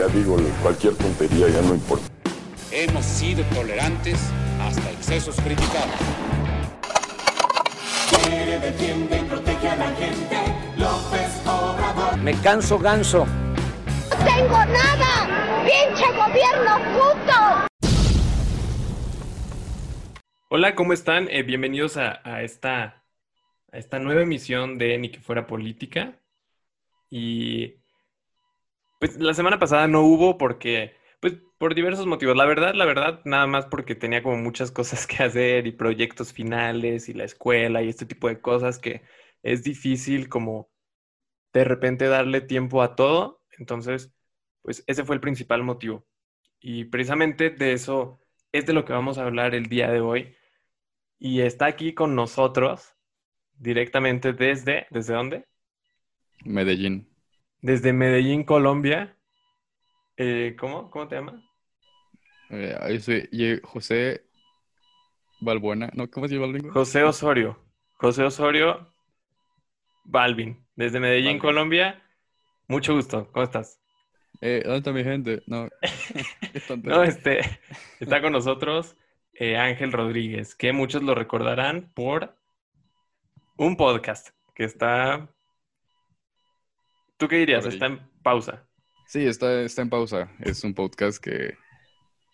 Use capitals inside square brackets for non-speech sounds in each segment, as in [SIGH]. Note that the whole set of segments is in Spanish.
ya digo, cualquier tontería ya no importa. Hemos sido tolerantes hasta excesos criticados. defiende y protege a la gente. López Obrador. Me canso ganso. ¡No tengo nada! ¡Pinche gobierno puto! Hola, ¿cómo están? Eh, bienvenidos a, a esta, a esta nueva emisión de Ni que fuera política. Y pues la semana pasada no hubo porque, pues por diversos motivos. La verdad, la verdad, nada más porque tenía como muchas cosas que hacer y proyectos finales y la escuela y este tipo de cosas que es difícil como de repente darle tiempo a todo. Entonces, pues ese fue el principal motivo. Y precisamente de eso es de lo que vamos a hablar el día de hoy. Y está aquí con nosotros directamente desde, ¿desde dónde? Medellín. Desde Medellín, Colombia. Eh, ¿cómo? ¿Cómo te llamas? Eh, yo soy José Balbuena. No, ¿cómo se llama el? José Osorio. José Osorio Balvin. Desde Medellín, Balvin. Colombia. Mucho gusto. ¿Cómo estás? Eh, ¿dónde está mi gente? No. [LAUGHS] No, este, está con nosotros eh, Ángel Rodríguez, que muchos lo recordarán por un podcast que está... ¿Tú qué dirías? Está en pausa. Sí, está, está en pausa. Es un podcast que,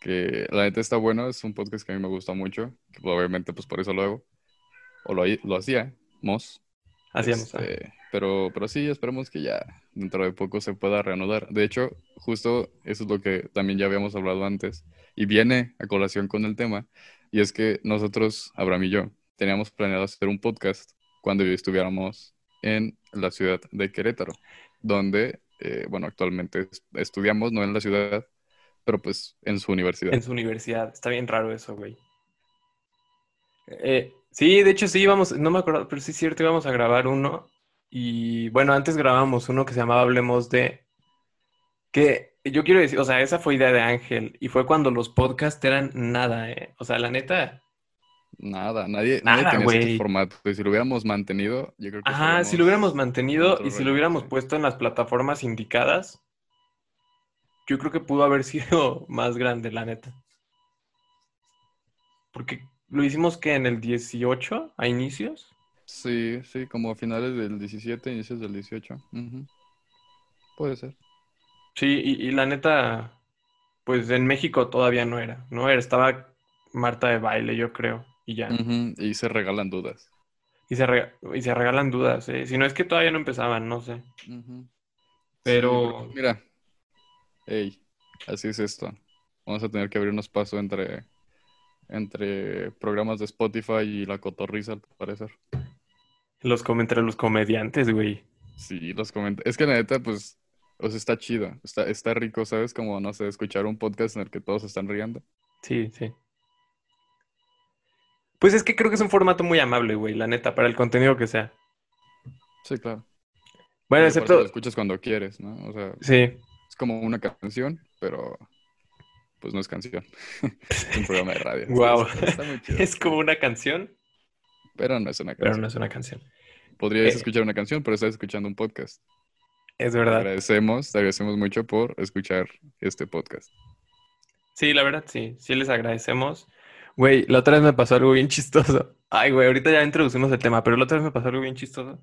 que la neta está bueno. Es un podcast que a mí me gusta mucho. Que obviamente, pues por eso lo hago. O lo, lo hacíamos. Hacíamos. Este, pero, pero sí, esperemos que ya dentro de poco se pueda reanudar. De hecho, justo eso es lo que también ya habíamos hablado antes y viene a colación con el tema. Y es que nosotros, Abraham y yo, teníamos planeado hacer un podcast cuando estuviéramos en la ciudad de Querétaro, donde, eh, bueno, actualmente es- estudiamos, no en la ciudad, pero pues en su universidad. En su universidad. Está bien raro eso, güey. Eh, sí, de hecho sí íbamos, no me acuerdo, pero sí es cierto, íbamos a grabar uno. Y bueno, antes grabamos uno que se llamaba Hablemos de... Que yo quiero decir, o sea, esa fue idea de Ángel. Y fue cuando los podcasts eran nada, ¿eh? O sea, la neta... Nada, nadie, nadie Nada, tenía ese güey. formato. Y si lo hubiéramos mantenido, yo creo que Ajá, si lo hubiéramos mantenido y si lo hubiéramos puesto en las plataformas indicadas, yo creo que pudo haber [LAUGHS] sido más grande, la neta. Porque lo hicimos que en el 18, a inicios. Sí, sí, como a finales del 17, inicios del 18. Ujú. Puede ser. Sí, y, y la neta, pues en México todavía no era, no era, estaba Marta de baile, yo creo, y ya. Y se regalan dudas. Y se, rega- y se regalan dudas, ¿eh? Si no es que todavía no empezaban, no sé. Pero- Sí, mira, ey, así es esto. Vamos a tener que abrirnos paso entre, entre programas de Spotify y la cotorriza, al parecer. Los entre los comediantes, güey. Sí, los comentarios. Es que la neta, pues, o sea, está chido. Está, está rico, ¿sabes? Como, no sé, escuchar un podcast en el que todos se están riendo. Sí, sí. Pues es que creo que es un formato muy amable, güey, la neta, para el contenido que sea. Sí, claro. Bueno, excepto... lo escuchas cuando quieres, ¿no? O sea, Sí, es como una canción, pero pues no es canción. [LAUGHS] Es un programa de radio. [LAUGHS] Guau. Está, está muy chido. [LAUGHS] es como una canción, Pero no es una pero canción. no es una canción. Podrías Eh. escuchar una canción, pero estás escuchando un podcast. Es Te verdad. agradecemos, te agradecemos mucho por escuchar este podcast. Sí, la verdad, sí. Sí les agradecemos. Güey, la otra vez me pasó algo bien chistoso. Ay, güey, ahorita ya introducimos el tema, pero la otra vez me pasó algo bien chistoso.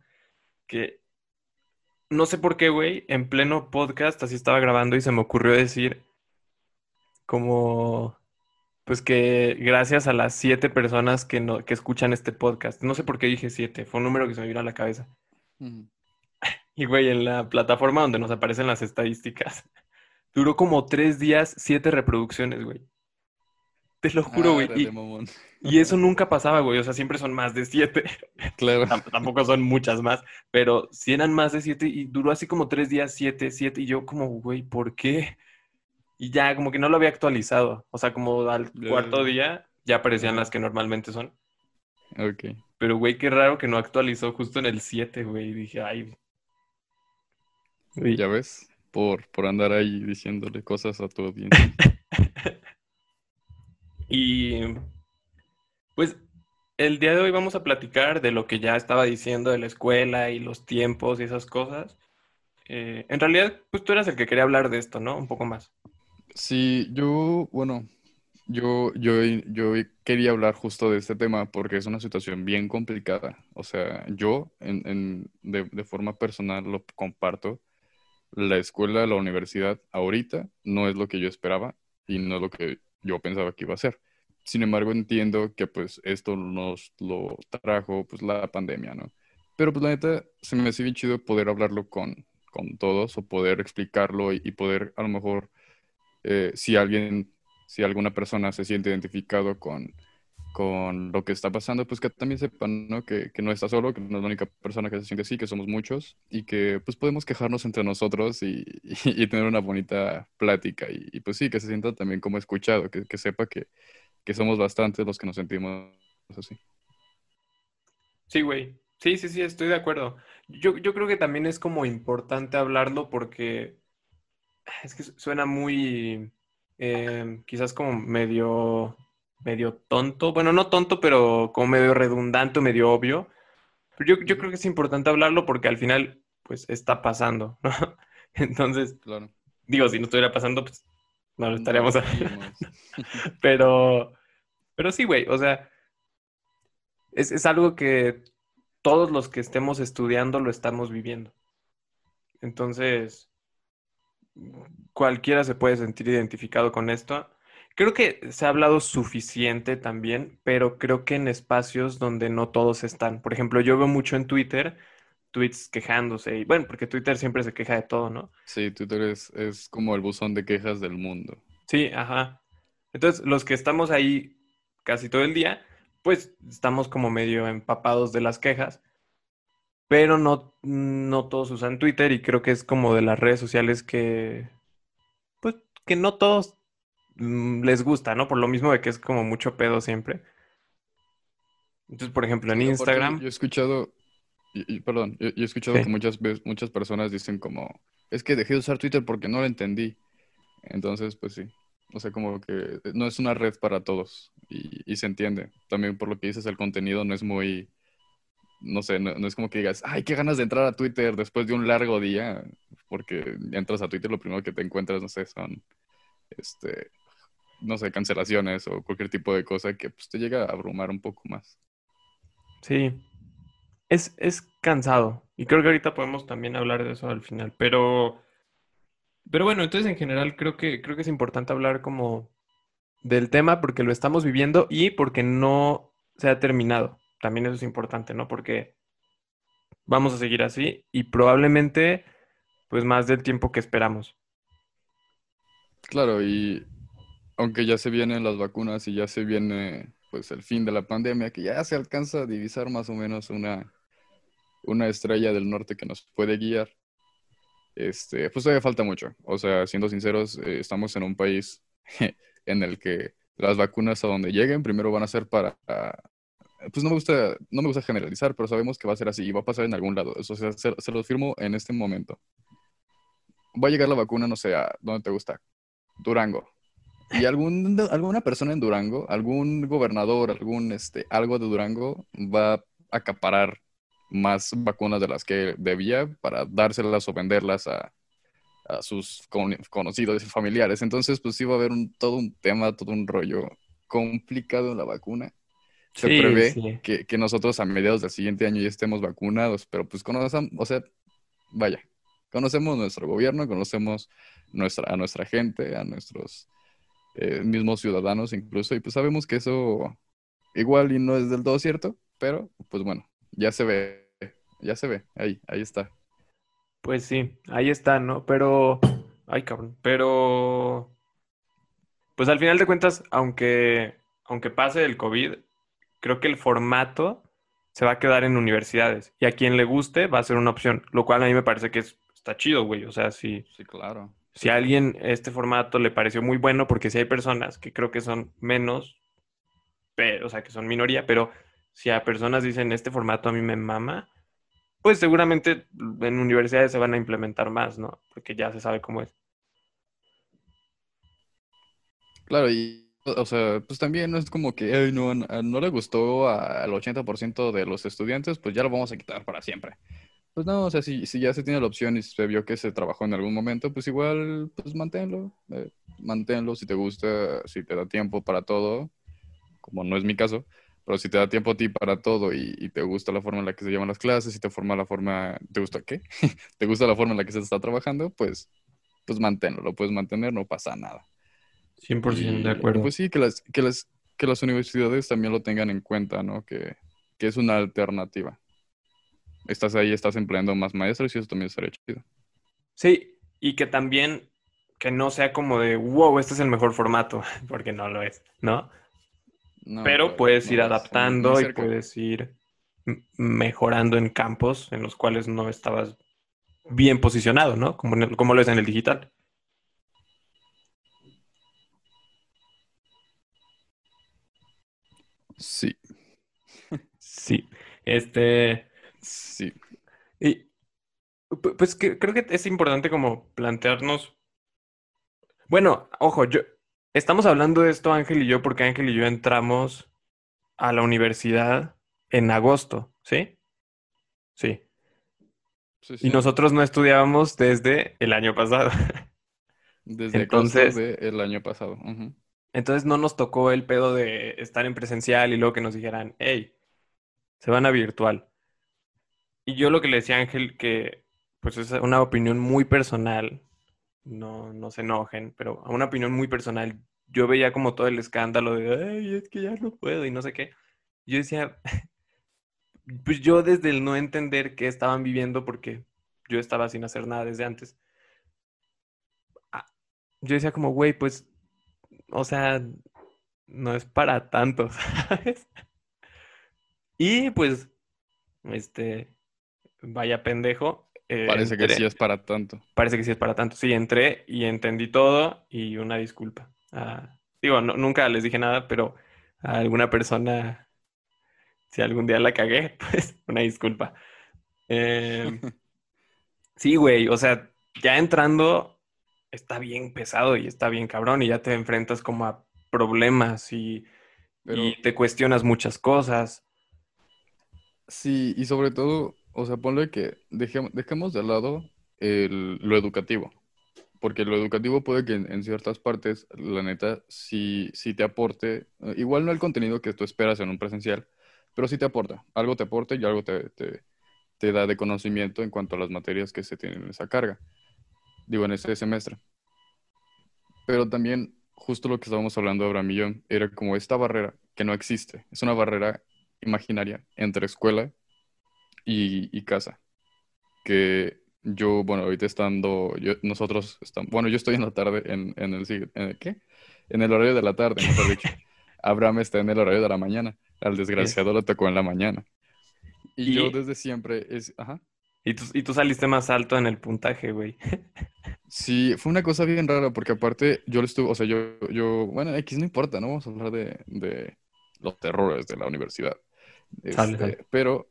Que no sé por qué, güey, en pleno podcast así estaba grabando y se me ocurrió decir como, pues que gracias a las siete personas que, no, que escuchan este podcast. No sé por qué dije siete, fue un número que se me vino a la cabeza. [LAUGHS] Y, güey, en la plataforma donde nos aparecen las estadísticas, [LAUGHS] duró como tres días, siete reproducciones, güey. Te lo juro, güey. Y, eso nunca pasaba, güey. O sea, siempre son más de siete. [LAUGHS] Claro. Tam- Tampoco son muchas más, pero si eran más de siete y duró así como tres días, siete, siete. Y yo como, güey, ¿por qué? Y ya, como que no lo había actualizado. O sea, como al cuarto día ya aparecían las que normalmente son. Ok. Pero, güey, qué raro que no actualizó justo en el 7, güey. Y dije, ay. Güey, Ya ves, por, por andar ahí diciéndole cosas a tu audiencia. [LAUGHS] Y pues el día de hoy vamos a platicar de lo que ya estaba diciendo de la escuela y los tiempos y esas cosas. Eh, en realidad, pues tú eras el que quería hablar de esto, ¿no? Un poco más. Sí, yo, bueno, yo, yo, yo quería hablar justo de este tema porque es una situación bien complicada. O sea, yo en, en- de, de forma personal lo comparto. La escuela, la universidad, ahorita no es lo que yo esperaba y no es lo que yo pensaba que iba a ser. Sin embargo, entiendo que pues esto nos lo trajo pues la pandemia, ¿no? Pero pues la neta se me hace bien chido poder hablarlo con, con todos o poder explicarlo y, poder a lo mejor eh, si alguien, si alguna persona se siente identificado con, con lo que está pasando, pues que también sepan, ¿no? Que, que no está solo, que no es la única persona que se siente así, que somos muchos y que pues podemos quejarnos entre nosotros y, y- [LAUGHS] y tener una bonita plática y, y, pues sí, que se sienta también como escuchado, que, que sepa que, que somos bastantes los que nos sentimos así. Sí, güey. Sí, sí, sí, estoy de acuerdo. Yo, yo creo que también es como importante hablarlo porque es que su- suena muy, eh, quizás como medio, medio tonto. Bueno, no tonto, pero como medio redundante, medio obvio. Pero yo, yo creo que es importante hablarlo porque al final, pues, está pasando, ¿no? [LAUGHS] Entonces, Claro. digo, si no estuviera pasando, pues, no lo estaríamos No, hablando. seguimos. [LAUGHS] Pero, pero sí, güey, o sea, es, es algo que todos los que estemos estudiando lo estamos viviendo. Entonces, cualquiera se puede sentir identificado con esto. Creo que se ha hablado suficiente también, pero creo que en espacios donde no todos están. Por ejemplo, yo veo mucho en Twitter tweets quejándose, y bueno, porque Twitter siempre se queja de todo, ¿no? Sí, Twitter es, es como el buzón de quejas del mundo. Sí, ajá. Entonces, los que estamos ahí casi todo el día, pues estamos como medio empapados de las quejas, pero no, no todos usan Twitter y creo que es como de las redes sociales que, pues, que no todos mm, les gusta, ¿no? Por lo mismo de que es como mucho pedo siempre. Entonces, por ejemplo, en Instagram, Yo he escuchado, y- y- perdón, yo, yo he escuchado que muchas veces, muchas personas dicen como, es que dejé de usar Twitter porque no lo entendí. Entonces, pues sí. O sea, como que no es una red para todos y, y se entiende. También por lo que dices, el contenido no es muy, no sé, no, no es como que digas, ay, qué ganas de entrar a Twitter después de un largo día, porque entras a Twitter, lo primero que te encuentras, no sé, son, este, no sé, cancelaciones o cualquier tipo de cosa que pues, te llega a abrumar un poco más. sí, es, es cansado. Y creo que ahorita podemos también hablar de eso al final, pero... Pero bueno, entonces en general creo que, creo que es importante hablar como del tema porque lo estamos viviendo y porque no se ha terminado. También eso es importante, ¿no? Porque vamos a seguir así y probablemente pues más del tiempo que esperamos. Claro, y aunque ya se vienen las vacunas y ya se viene pues el fin de la pandemia, que ya se alcanza a divisar más o menos una, una estrella del norte que nos puede guiar, este, pues todavía falta mucho. O sea, siendo sinceros, eh, estamos en un país [LAUGHS] en el que las vacunas a donde lleguen primero van a ser para, pues no me gusta, no me gusta generalizar, pero sabemos que va a ser así y va a pasar en algún lado. Eso, sea, se, se los firmo en este momento. Va a llegar la vacuna, no sé, a dónde te gusta, Durango. Y algún, alguna persona en Durango, algún gobernador, algún este, algo de Durango va a acaparar más vacunas de las que debía para dárselas o venderlas a, a sus con- conocidos y familiares. Entonces, pues va a haber un, todo un tema, todo un rollo complicado en la vacuna. Se Sí, prevé sí. que, que nosotros a mediados del siguiente año ya estemos vacunados, pero pues conocemos, o sea, vaya, conocemos nuestro gobierno, conocemos nuestra, a nuestra gente, a nuestros eh, mismos ciudadanos incluso, y pues sabemos que eso igual y no es del todo cierto, pero pues bueno, ya se ve, ya se ve, ahí, ahí está. Pues sí, ahí está, ¿no? Pero, ay, cabrón, pero, pues al final de cuentas, aunque, aunque pase el COVID, creo que el formato se va a quedar en universidades y a quien le guste va a ser una opción, lo cual a mí me parece que es- está chido, güey. O sea, si, Sí, claro. si a alguien este formato le pareció muy bueno, porque si hay personas que creo que son menos, pero, o sea, que son minoría, pero si a personas dicen este formato a mí me mama, pues seguramente en universidades se van a implementar más, ¿no? Porque ya se sabe cómo es. Claro, y, o sea, pues también no es como que, "Ay, no, no le gustó al 80% de los estudiantes, pues ya lo vamos a quitar para siempre. Pues no, o sea, si, si ya se tiene la opción y se vio que se trabajó en algún momento, pues igual, pues manténlo, eh, manténlo si te gusta, si te da tiempo para todo, como no es mi caso, pero si te da tiempo a ti para todo y, y te gusta la forma en la que se llevan las clases, si te forma la forma, ¿te gusta qué? [LAUGHS] ¿Te gusta la forma en la que se está trabajando? Pues, pues manténlo, lo puedes mantener, no pasa nada. 100% Y, de acuerdo. Pues sí, que las, que las, que las universidades también lo tengan en cuenta, ¿no? Que, que es una alternativa. Estás ahí, estás empleando más maestros y eso también estaría chido. Sí, y que también que no sea como de, wow, este es el mejor formato, [LAUGHS] porque no lo es, ¿no? No, Pero puedes ir adaptando y puedes ir mejorando en campos en los cuales no estabas bien posicionado, ¿no? Como, el- como lo es en el digital. Sí, Sí. Este, sí. y pu- pues que- creo que es importante como plantearnos. Bueno, ojo, yo estamos hablando de esto Ángel y yo porque Ángel y yo entramos a la universidad en agosto, ¿sí? Sí. sí, Y nosotros no estudiábamos desde el año pasado. [LAUGHS] Desde entonces- del año pasado. Entonces no nos tocó el pedo de estar en presencial y luego que nos dijeran, hey, se van a virtual. Y yo lo que le decía a Ángel, que pues es una opinión muy personal, no, no se enojen, pero a una opinión muy personal, yo veía como todo el escándalo de, ay, es que ya no puedo y no sé qué. Yo decía, [LAUGHS] pues yo desde el no entender qué estaban viviendo, porque yo estaba sin hacer nada desde antes, ah, yo decía como, güey, pues, o sea, no es para tanto, [LAUGHS] ¿sabes? Y pues, este, vaya pendejo. Eh, Parece que sí es para tanto. Parece que sí es para tanto. Sí, entré y entendí todo y una disculpa. Ah, digo, no- nunca les dije nada, pero a alguna persona, si algún día la cagué, [LAUGHS] pues una disculpa. Eh, [LAUGHS] sí, güey, o sea, ya entrando está bien pesado y está bien cabrón y ya te enfrentas como a problemas y, Pero y te cuestionas muchas cosas. sí, y sobre todo, o sea, ponle que dejemos, de lado lo educativo. Porque lo educativo puede que en, ciertas partes, la neta, sí, sí te aporte, eh, igual no el contenido que tú esperas en un presencial, pero sí te aporta. Algo te aporta y algo te, te, da de conocimiento en cuanto a las materias que se tienen en esa carga. Digo, en ese semestre. Pero también, justo lo que estábamos hablando y yo, era como esta barrera que no existe. Es una barrera imaginaria entre escuela y, y casa. Que yo, bueno, ahorita estando, yo- nosotros estamos, bueno, yo estoy en la tarde en, en el, en el- ¿qué? En el horario de la tarde, mejor dicho. [LAUGHS] Abraham está en el horario de la mañana. Al desgraciado le tocó en la mañana. Y, Y- yo desde siempre es, ajá. Y tú, y tú saliste más alto en el puntaje, güey. [LAUGHS] Sí, fue una cosa bien rara porque aparte yo lo estuve, o sea, yo, yo, bueno, X no importa, no vamos a hablar de, de los terrores de la universidad. Este, pero,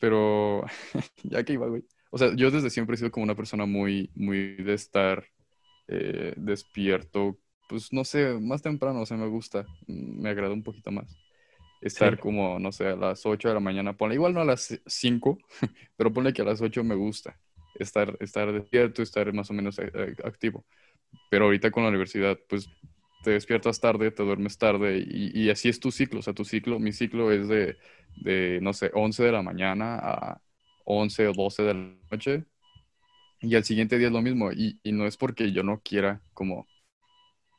pero, [LAUGHS] ya que iba, güey. O sea, yo desde siempre he sido como una persona muy, muy de estar eh, despierto, pues no sé, más temprano, o sea, me gusta, mm, me agrada un poquito más. Estar Sí. como, no sé, a las 8 de la mañana, ponle, igual no a las 5, [LAUGHS] pero ponle que a las 8 me gusta estar, estar despierto, estar más o menos eh, eh, activo. Pero ahorita con la universidad, pues te despiertas tarde, te duermes tarde y, así es tu ciclo. O sea, tu ciclo, mi ciclo es de, de, no sé, 11 de la mañana a 11 o 12 de la noche. Y al siguiente día es lo mismo. Y, y no es porque yo no quiera como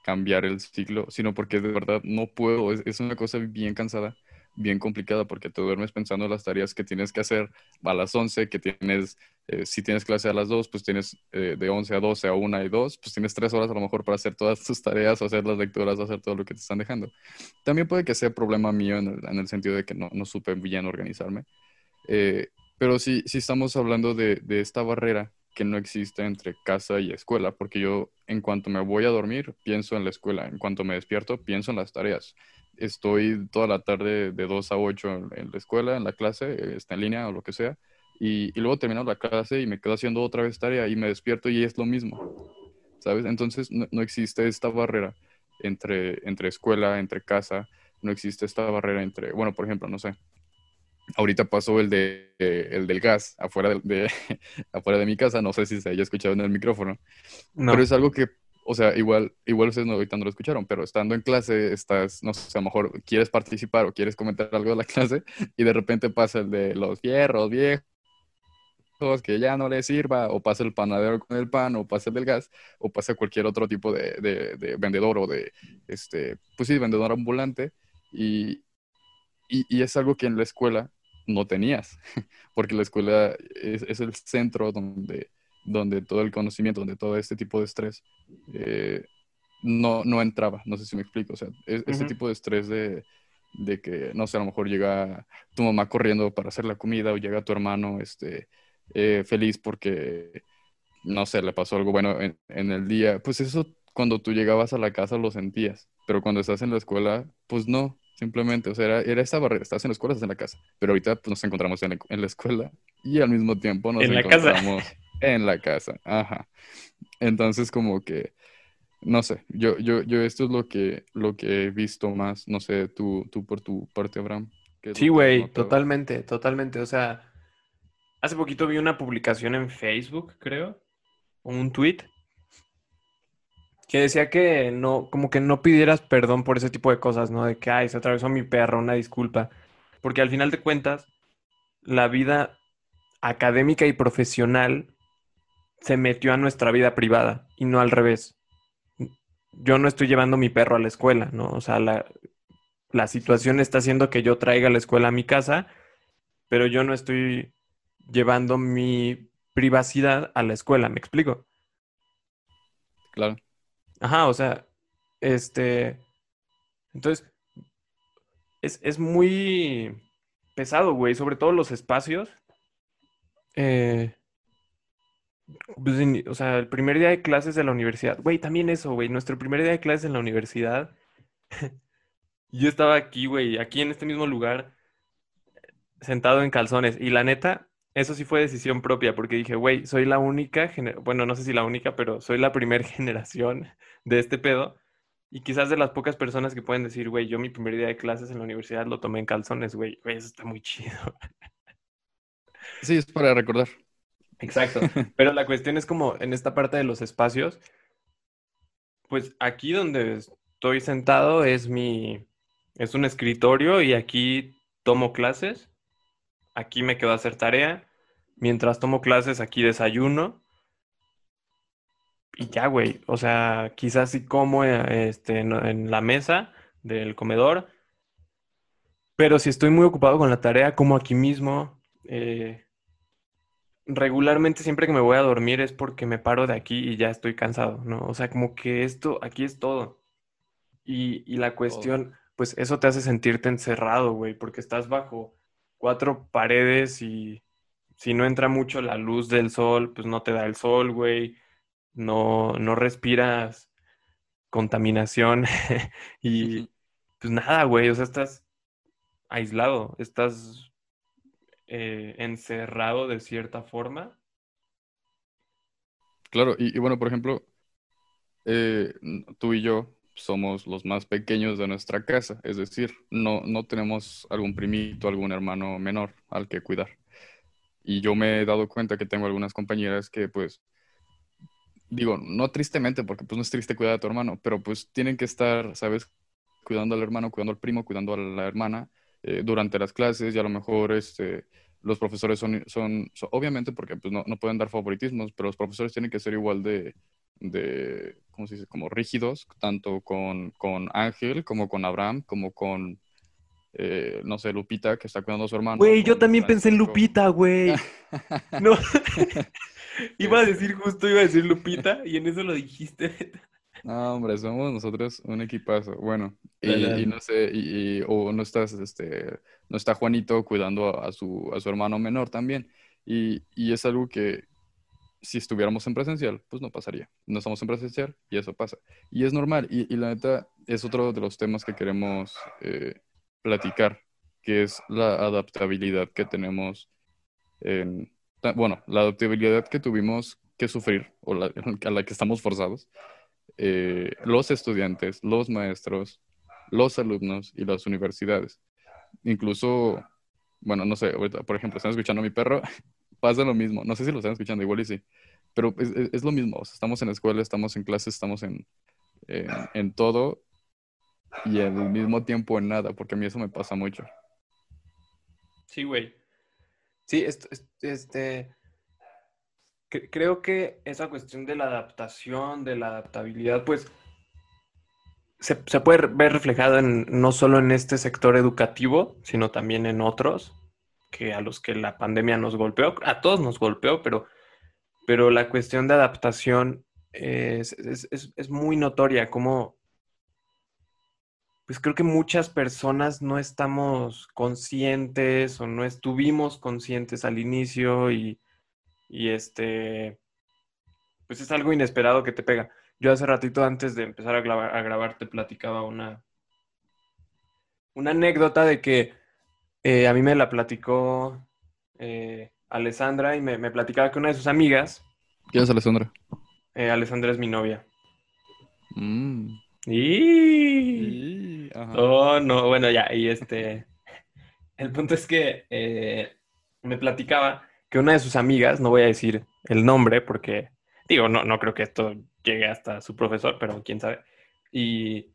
cambiar el ciclo, sino porque de verdad no puedo. Es, es una cosa bien cansada, bien complicada, porque te duermes pensando en las tareas que tienes que hacer a las 11, que tienes, eh, si tienes clase a las 2, pues tienes eh, de 11 a 12 a 1 y 2, pues tienes 3 horas a lo mejor para hacer todas tus tareas, hacer las lecturas, hacer todo lo que te están dejando. También puede que sea problema mío en el, en el sentido de que no, no supe bien organizarme. Eh, pero sí, sí estamos hablando de, de esta barrera que no existe entre casa y escuela, porque yo en cuanto me voy a dormir, pienso en la escuela, en cuanto me despierto, pienso en las tareas. Estoy toda la tarde de 2 a 8 en, en la escuela, en la clase, está en línea o lo que sea, y, y luego termino la clase y me quedo haciendo otra vez tarea y me despierto y es lo mismo, ¿sabes? Entonces no, no existe esta barrera entre, entre escuela, entre casa, no existe esta barrera entre, bueno, por ejemplo, no sé, ahorita pasó el, de, eh, el del gas afuera de, de- [LAUGHS] afuera de mi casa, no sé si se haya escuchado en el micrófono, No. pero es algo que, o sea, igual, igual ustedes no, ahorita no lo escucharon, pero estando en clase, estás, no sé, a lo mejor quieres participar o quieres comentar algo de la [LAUGHS] clase y de repente pasa el de los fierros viejos que ya no les sirva, o pasa el panadero con el pan, o pasa el del gas, o pasa cualquier otro tipo de, de- de vendedor o de, este, pues sí, vendedor ambulante, y, y, y es algo que en la escuela no tenías, [LAUGHS] porque la escuela es, es el centro donde, donde todo el conocimiento, donde todo este tipo de estrés eh, no, no entraba, no sé si me explico, o sea, es- este tipo de estrés de, de que, no sé, a lo mejor llega tu mamá corriendo para hacer la comida o llega tu hermano este, eh, feliz porque, no sé, le pasó algo bueno en, en el día, pues eso cuando tú llegabas a la casa lo sentías, pero cuando estás en la escuela, pues no, simplemente, o sea, era, era esa barrera, estás en la escuela, estás en la casa, pero ahorita pues, nos encontramos en la, en la escuela y al mismo tiempo nos En la casa. En la casa, ajá. Entonces como que, no sé, yo, yo, yo esto es lo que, lo que he visto más, no sé, tú, tú por tu parte, Abraham. ¿qué es Sí, güey, totalmente, totalmente. O sea, hace poquito vi una publicación en Facebook, creo, o un tweet, que decía que no, como que no pidieras perdón por ese tipo de cosas, ¿no? De que, ay, se atravesó mi perro, una disculpa. Porque al final de cuentas, la vida académica y profesional se metió a nuestra vida privada y no al revés. Yo no estoy llevando mi perro a la escuela, ¿no? O sea, la, la situación está haciendo que yo traiga la escuela a mi casa, pero yo no estoy llevando mi privacidad a la escuela, ¿me explico? Claro, Ajá, o sea, este, entonces, es, es muy pesado, güey, sobre todo los espacios. Eh, pues, o sea, el primer día de clases de la universidad, güey, también eso, güey, nuestro primer día de clases en la universidad, [LAUGHS] yo estaba aquí, güey, aquí en este mismo lugar, sentado en calzones, y la neta, eso sí fue decisión propia, porque dije, güey, soy la única, bueno, no sé si la única, pero soy la primera [LAUGHS] generación de este pedo. Y quizás de las pocas personas que pueden decir, güey, yo mi primer día de clases en la universidad lo tomé en calzones, güey. Güey, eso está muy chido. sí, es para recordar. Exacto. Pero la cuestión es como en esta parte de los espacios, pues aquí donde estoy sentado es mi, es un escritorio y aquí tomo clases. Aquí me quedo a hacer tarea. Mientras tomo clases, aquí desayuno. Y ya, güey. O sea, quizás sí como este, en, en la mesa del comedor. Pero si estoy muy ocupado con la tarea, como aquí mismo. eh, regularmente siempre que me voy a dormir es porque me paro de aquí y ya estoy cansado, ¿no? O sea, como que esto, aquí es todo. Y, y la cuestión, pues eso te hace sentirte encerrado, güey, porque estás bajo cuatro paredes y si no entra mucho la luz del sol, pues no te da el sol, güey. No, no respiras contaminación [LAUGHS] y pues nada, güey, o sea, estás aislado, estás eh, encerrado de cierta forma. Claro, y, bueno, por ejemplo, eh, tú y yo somos los más pequeños de nuestra casa, es decir, no, no tenemos algún primito, algún hermano menor al que cuidar. Y yo me he dado cuenta que tengo algunas compañeras que pues, digo, no tristemente, porque pues no es triste cuidar a tu hermano, pero pues tienen que estar, ¿sabes? Cuidando al hermano, cuidando al primo, cuidando a la hermana eh, durante las clases y a lo mejor este, los profesores son, son, son- obviamente porque pues no, no pueden dar favoritismos, pero los profesores tienen que ser igual de, de ¿cómo se dice? Como rígidos, tanto con, con Ángel como con Abraham, como con, eh, no sé, Lupita, que está cuidando a su hermano. Güey, yo también pensé en. Lupita, güey. [LAUGHS] No. [LAUGHS] Iba a decir justo, iba a decir Lupita y en eso lo dijiste. No, hombre, somos nosotros un equipazo. Bueno, y, no sé, y, y- o no estás, este, no está Juanito cuidando a, a su, a su hermano menor también. Y, y es algo que si estuviéramos en presencial, pues no pasaría. No estamos en presencial y eso pasa. Y es normal. Y, y la neta es otro de los temas que queremos eh, platicar, que es la adaptabilidad que tenemos en, bueno, la adaptabilidad que tuvimos que sufrir o la, [LAUGHS] a la que estamos forzados eh, los estudiantes, los maestros, los alumnos y las universidades. Incluso bueno, no sé, ahorita, por ejemplo, están escuchando a mi perro, [LAUGHS] pasa lo mismo. No sé si lo están escuchando, igual y sí. Pero es, es- es lo mismo. o sea, estamos en la escuela, estamos en clases, estamos en, en, en todo y al mismo tiempo en nada, porque a mí eso me pasa mucho. Sí, güey. Sí, est- est- este, cre- creo que esa cuestión de la adaptación, de la adaptabilidad, pues se, puede ver reflejado en, no solo en este sector educativo, sino también en otros, que a los que la pandemia nos golpeó, a todos nos golpeó, pero, pero la cuestión de adaptación es, es- es- es muy notoria, como pues creo que muchas personas no estamos conscientes o no estuvimos conscientes al inicio y, y este, pues es algo inesperado que te pega. Yo hace ratito antes de empezar a grabar, a grabar te platicaba una, una anécdota de que eh, a mí me la platicó eh, Alessandra y me, me platicaba que una de sus amigas, ¿Quién es Alessandra? eh, Alessandra es mi novia. Mm. Y... Y- ajá. Oh, no, bueno, ya, y este, [LAUGHS] el punto es que eh, me platicaba que una de sus amigas, no voy a decir el nombre porque, digo, no, no creo que esto llegue hasta su profesor, pero quién sabe, y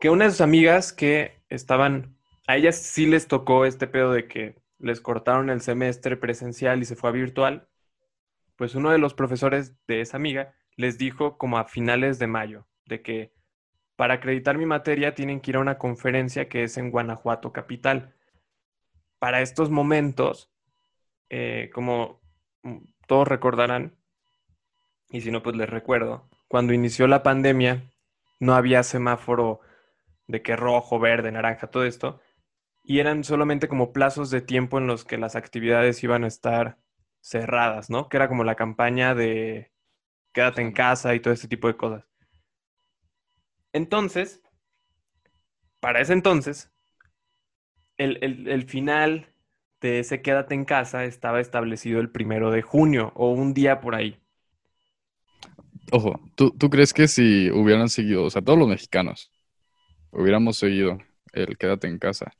que una de sus amigas que estaban, a ellas sí les tocó este pedo de que les cortaron el semestre presencial y se fue a virtual, pues uno de los profesores de esa amiga les dijo como a finales de mayo, de que para acreditar mi materia tienen que ir a una conferencia que es en Guanajuato capital. Para estos momentos, eh, como todos recordarán, y si no, pues les recuerdo, cuando inició la pandemia, no había semáforo de que rojo, verde, naranja, todo esto, y eran solamente como plazos de tiempo en los que las actividades iban a estar cerradas, ¿no? Que era como la campaña de quédate en casa y todo este tipo de cosas. Entonces, para ese entonces, el, el- el final de ese quédate en casa estaba establecido el primero de junio o un día por ahí. Ojo, ¿tú, ¿tú crees que si hubieran seguido, o sea, todos los mexicanos, hubiéramos seguido el quédate en casa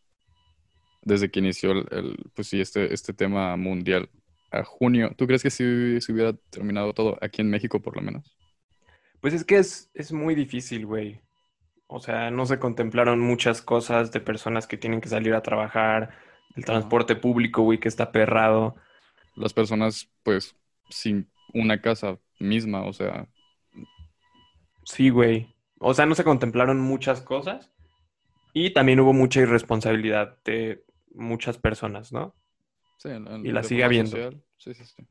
desde que inició el, el, pues sí, este, este tema mundial a junio, ¿tú crees que si se hubiera terminado todo aquí en México por lo menos? Pues es que es, es muy difícil, güey. O sea, no se contemplaron muchas cosas de personas que tienen que salir a trabajar, el transporte público, güey, que está perrado. Las personas, pues, sin una casa misma, o sea, Sí, güey. O sea, no se contemplaron muchas cosas y también hubo mucha irresponsabilidad de muchas personas, ¿no? sí, en- en- Y la sigue habiendo. social, Sí, sí, sí.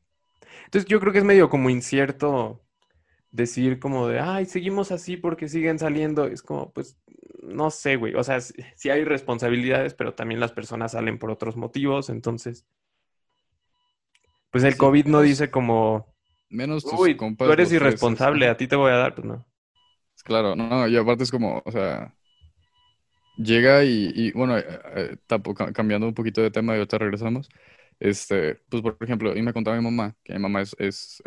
Entonces yo creo que es medio como incierto decir como de, ay, seguimos así porque siguen saliendo. Es como, pues, no sé, güey. O sea, sí, hay responsabilidades, pero también las personas salen por otros motivos. Entonces, pues el Sí, COVID no dice como, Menos tus uy, compas, tú eres irresponsable, a ti te voy a dar. Pues no. Claro, no, no, y aparte es como, o sea, llega y, y, bueno, eh, eh, ca- cambiando un poquito de tema y ahorita regresamos, este, pues por ejemplo, y me contaba mi mamá, que mi mamá es, es,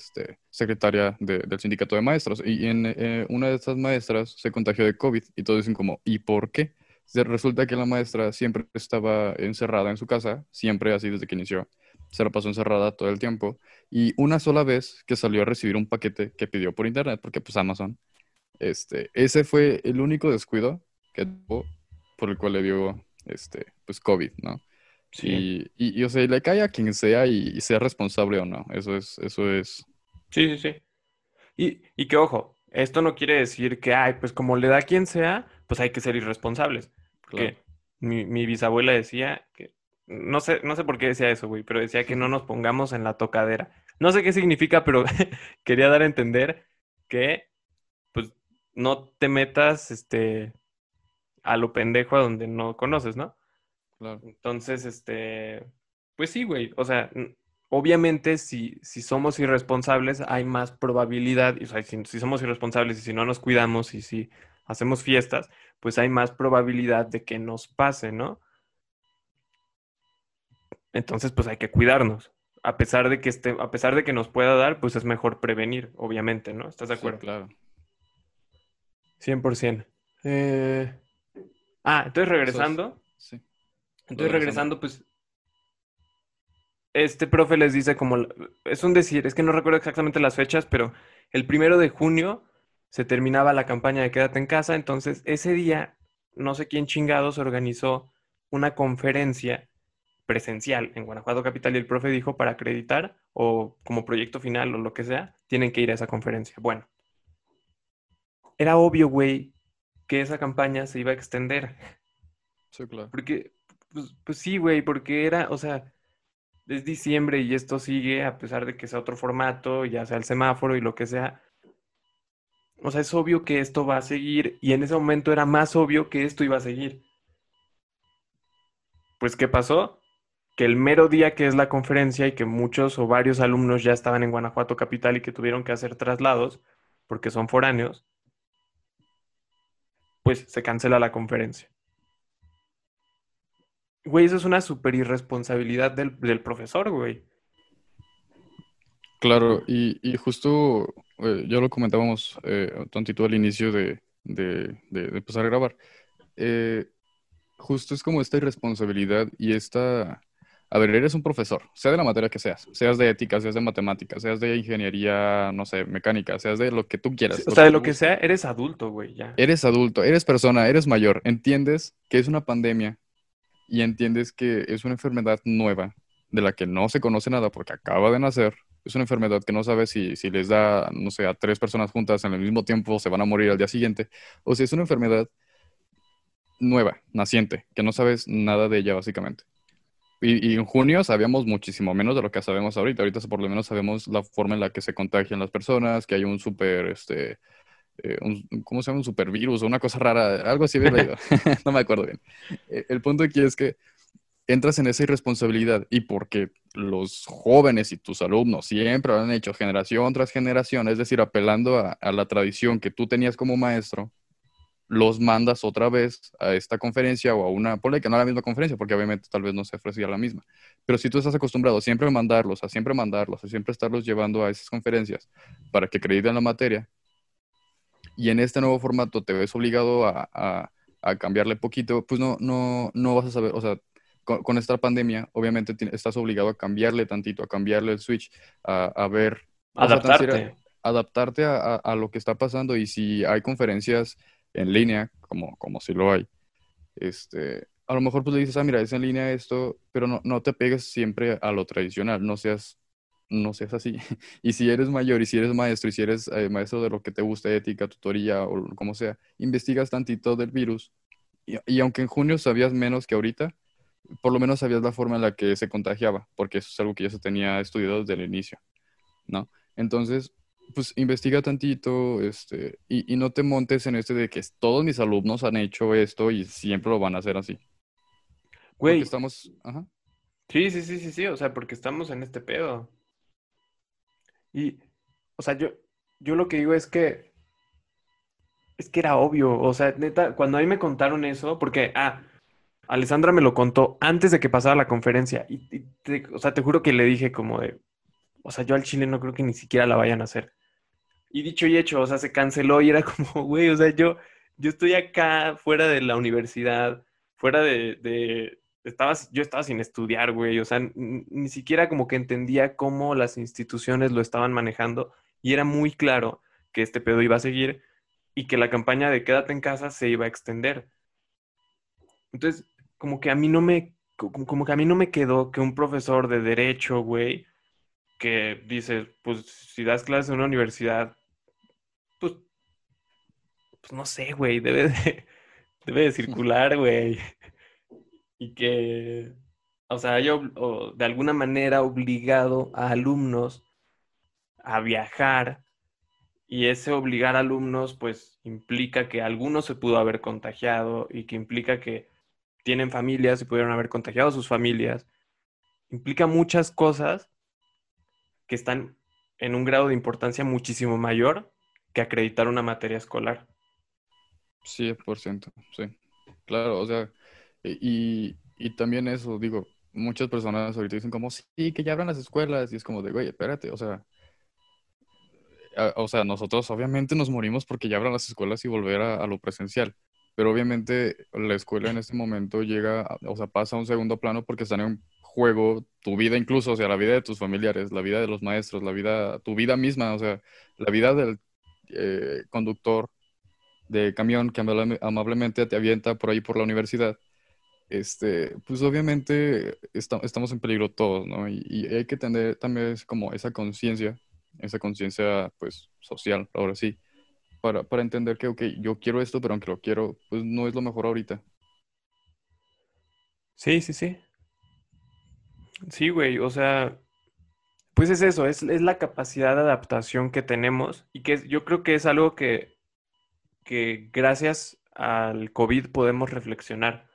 este, secretaria de- del sindicato de maestros, y en eh, una de estas maestras se contagió de COVID, y todos dicen como, ¿y por qué? Resulta que la maestra siempre estaba encerrada en su casa, siempre así desde que inició, se la pasó encerrada todo el tiempo, y una sola vez que salió a recibir un paquete que pidió por internet, porque pues Amazon, este, ese fue el único descuido que tuvo por el cual le dio, este, pues COVID, ¿no? Sí. Y, y, y, o sea, le cae a quien sea y, y sea responsable o no. Eso es, eso es, Sí, sí, sí. Y, y que ojo, esto no quiere decir que, ay, pues como le da a quien sea, pues hay que ser irresponsables. Porque claro. mi, mi bisabuela decía que, no sé, no sé por qué decía eso, güey, pero decía que no nos pongamos en la tocadera. No sé qué significa, pero [LAUGHS] quería dar a entender que, pues, no te metas, este, a lo pendejo a donde no conoces, ¿no? Claro. Entonces, este, pues sí, güey, o sea, obviamente si, si somos irresponsables hay más probabilidad, o sea, si, si somos irresponsables y si no nos cuidamos y si hacemos fiestas, pues hay más probabilidad de que nos pase, ¿no? Entonces, pues hay que cuidarnos. A pesar de que esté, a pesar de que nos pueda dar, pues es mejor prevenir, obviamente, ¿no? ¿Estás de Sí, acuerdo? claro. 100%. Eh, Ah, entonces regresando. Sí. Entonces, regresando, pues, este profe les dice como, es un decir, es que no recuerdo exactamente las fechas, pero el primero de junio se terminaba la campaña de Quédate en casa, entonces ese día, no sé quién chingados organizó una conferencia presencial en Guanajuato Capital y el profe dijo para acreditar o como proyecto final o lo que sea, tienen que ir a esa conferencia. Bueno, era obvio, güey, que esa campaña se iba a extender. Sí, claro. Porque, pues, pues sí, güey, porque era, o sea, es diciembre y esto sigue, a pesar de que sea otro formato, ya sea el semáforo y lo que sea. O sea, es obvio que esto va a seguir y en ese momento era más obvio que esto iba a seguir. Pues, ¿qué pasó? Que el mero día que es la conferencia y que muchos o varios alumnos ya estaban en Guanajuato Capital y que tuvieron que hacer traslados porque son foráneos, pues se cancela la conferencia. Güey, eso es una super irresponsabilidad del, del profesor, güey. Claro, y, y justo eh, ya lo comentábamos eh, tantito al inicio de, de, de- de empezar a grabar. Eh, justo es como esta irresponsabilidad y esta... A ver, eres un profesor, sea de la materia que seas, seas de ética, seas de matemáticas, seas de ingeniería, no sé, mecánica, seas de lo que tú quieras. O sea, de lo que sea, eres adulto, güey, ya. Eres adulto, eres persona, eres mayor, entiendes que es una pandemia y entiendes que es una enfermedad nueva de la que no se conoce nada porque acaba de nacer. Es una enfermedad que no sabes si, si les da, no sé, a tres personas juntas en el mismo tiempo se van a morir al día siguiente. O sea, es una enfermedad nueva, naciente, que no sabes nada de ella básicamente. Y, en junio sabíamos muchísimo menos de lo que sabemos ahorita. Ahorita por lo menos sabemos la forma en la que se contagian las personas, que hay un super, este, eh, un- ¿cómo se llama? Un supervirus o una cosa rara, algo así había leído. [LAUGHS] [LAUGHS] no me acuerdo bien. Eh, El punto aquí es que entras en esa irresponsabilidad y porque los jóvenes y tus alumnos siempre lo han hecho generación tras generación, es decir, apelando a, a la tradición que tú tenías como maestro, los mandas otra vez a esta conferencia o a una, ponle que no a la misma conferencia, porque obviamente tal vez no se ofrecía la misma, pero si tú estás acostumbrado siempre a mandarlos, a siempre mandarlos, a siempre estarlos llevando a esas conferencias para que acrediten la materia, y en este nuevo formato te ves obligado a, a- a cambiarle poquito, pues no, no, no vas a saber, o sea, con, con esta pandemia, obviamente estás obligado a cambiarle tantito, a cambiarle el switch, a, a ver, Adaptarte. adaptarte a, a- a lo que está pasando y si hay conferencias en línea, como, como si lo hay, este, a lo mejor pues le dices, ah, mira, es en línea esto, pero no, no te pegues siempre a lo tradicional, no seas, no seas así. [LAUGHS] Y si eres mayor y si eres maestro y si eres eh, maestro de lo que te gusta, ética, tutoría o como sea, investigas tantito del virus y, y aunque en junio sabías menos que ahorita, por lo menos sabías la forma en la que se contagiaba, porque eso es algo que ya se tenía estudiado desde el inicio, ¿no? Entonces, pues investiga tantito, este, y, y no te montes en este de que todos mis alumnos han hecho esto y siempre lo van a hacer así. Porque Güey, estamos, ajá. sí, sí, sí, sí, sí, o sea, porque estamos en este pedo. Y, o sea, yo, yo lo que digo es que, es que era obvio, o sea, neta, cuando a mí me contaron eso, porque, ah, Alessandra me lo contó antes de que pasara la conferencia, y, te- o sea, te juro que le dije como de, o sea, yo al Chile no creo que ni siquiera la vayan a hacer. Y dicho y hecho, o sea, se canceló y era [LAUGHS] como, güey, o sea, yo, yo estoy acá fuera de la universidad, fuera de, de, estaba, yo estaba sin estudiar, güey, o sea, ni siquiera como que entendía cómo las instituciones lo estaban manejando y era muy claro que este pedo iba a seguir y que la campaña de quédate en casa se iba a extender. Entonces, como que a mí no me, como, como que a mí no me quedó que un profesor de derecho, güey, que dice, pues si das clases en una universidad, pues, pues no sé, güey, debe de, [LAUGHS] debe de [LAUGHS] circular, güey. Y que, o sea, haya ob- o de alguna manera obligado a alumnos a viajar y ese obligar a alumnos, pues implica que algunos se pudo haber contagiado y que implica que tienen familias y pudieron haber contagiado a sus familias. Implica muchas cosas que están en un grado de importancia muchísimo mayor que acreditar una materia escolar. 100%, sí. Claro, o sea, y, y también eso, digo, muchas personas ahorita dicen como, sí, que ya abran las escuelas, y es como de, güey, espérate, o sea, o sea, nosotros obviamente nos morimos porque ya abran las escuelas y volver a, a lo presencial, pero obviamente la escuela en este momento llega, o sea, pasa a un segundo plano porque están en juego tu vida incluso, o sea, la vida de tus familiares, la vida de los maestros, la vida, tu vida misma, o sea, la vida del eh, conductor de camión que amable- amablemente te avienta por ahí por la universidad. Este, pues obviamente esta- estamos en peligro todos, ¿no? Y, hay que tener también como esa conciencia, esa conciencia pues social, ahora sí, para, para entender que, ok, yo quiero esto, pero aunque lo quiero, pues no es lo mejor ahorita. Sí, sí, sí. Sí, güey, o sea, pues es eso, es, es la capacidad de adaptación que tenemos y que yo creo que es algo que, que gracias al COVID podemos reflexionar.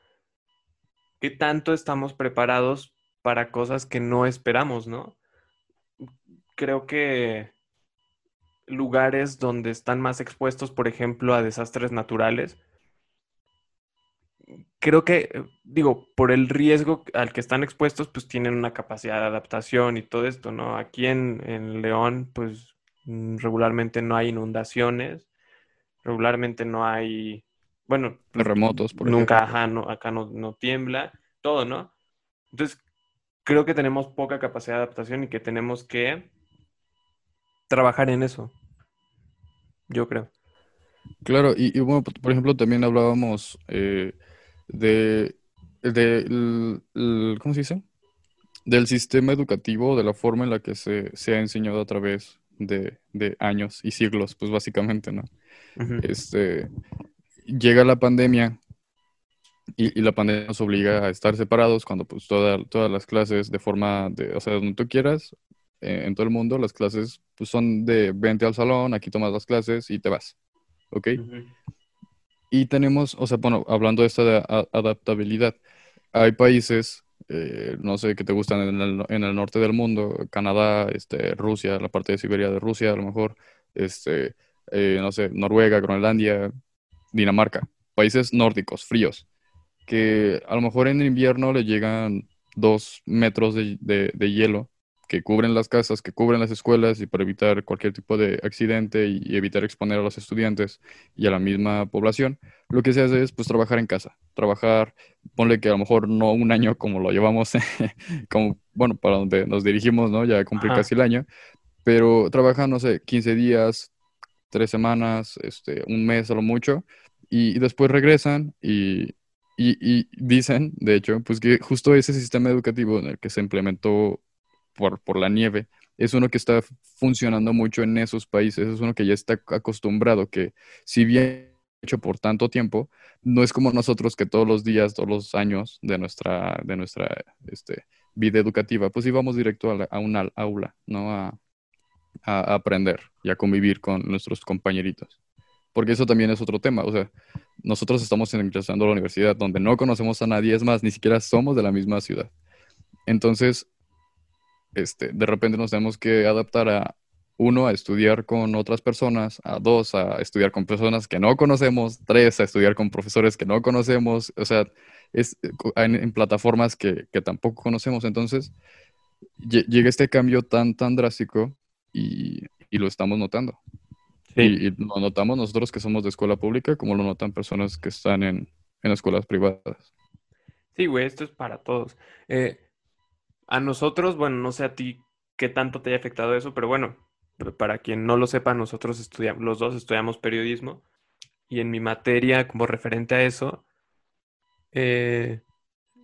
¿Qué tanto estamos preparados para cosas que no esperamos, no? Creo que lugares donde están más expuestos, por ejemplo, a desastres naturales, creo que, eh, digo, por el riesgo al que están expuestos, pues tienen una capacidad de adaptación y todo esto, ¿no? Aquí en, en León, pues mm, regularmente no hay inundaciones, regularmente no hay, bueno, Terremotos, por nunca, ejemplo. ajá, no, acá no, no tiembla, todo, ¿no? Entonces, creo que tenemos poca capacidad de adaptación y que tenemos que trabajar en eso, yo creo. Claro, y, y bueno, por ejemplo, también hablábamos eh, de, de el- el- ¿cómo se dice? Del sistema educativo, de la forma en la que se, se ha enseñado a través de, de años y siglos, pues básicamente, ¿no? Este, llega la pandemia y, y la pandemia nos obliga a estar separados cuando pues toda- todas las clases de forma de, o sea, donde tú quieras, eh, en todo el mundo, las clases pues son de vente al salón, aquí tomas las clases y te vas, ¿ok? Y tenemos, o sea, bueno, hablando de esta de adaptabilidad, hay países, eh, no sé, que te gustan en el, en el norte del mundo, Canadá, este, Rusia, la parte de Siberia de Rusia, a lo mejor, este, eh, no sé, Noruega, Groenlandia, Dinamarca, países nórdicos, fríos, que a lo mejor en invierno le llegan dos metros de, de- de hielo que cubren las casas, que cubren las escuelas y para evitar cualquier tipo de accidente y, y evitar exponer a los estudiantes y a la misma población, lo que se hace es pues trabajar en casa, trabajar, ponle que a lo mejor no un año como lo llevamos, [LAUGHS] como, bueno, para donde nos dirigimos, ¿no? Ya cumplir Ajá. casi el año, pero trabajan, no sé, 15 días, tres semanas, este, un mes a lo mucho, y, después regresan y, y, dicen, de hecho, pues que justo ese sistema educativo en el que se implementó por, por la nieve es uno que está funcionando mucho en esos países, es uno que ya está acostumbrado, que si bien hecho por tanto tiempo, no es como nosotros que todos los días, todos los años de nuestra, de nuestra este, vida educativa, pues íbamos directo a, la- a una aula, ¿no? A- a aprender y a convivir con nuestros compañeritos. Porque eso también es otro tema, o sea, nosotros estamos ingresando a la universidad donde no conocemos a nadie, es más, ni siquiera somos de la misma ciudad. Entonces, este, de repente nos tenemos que adaptar a, uno, a estudiar con otras personas, a dos, a estudiar con personas que no conocemos, tres, a estudiar con profesores que no conocemos, o sea, es eh, en, en plataformas que, que tampoco conocemos. Entonces, lle- llega este cambio tan, tan drástico y, y lo estamos notando. Sí. Y, y lo notamos nosotros que somos de escuela pública, como lo notan personas que están en, en escuelas privadas. Sí, güey, esto es para todos. Eh, a nosotros, bueno, no sé a ti qué tanto te haya afectado eso, pero bueno, para quien no lo sepa, nosotros estudiamos, los dos estudiamos periodismo y en mi materia, como referente a eso, eh,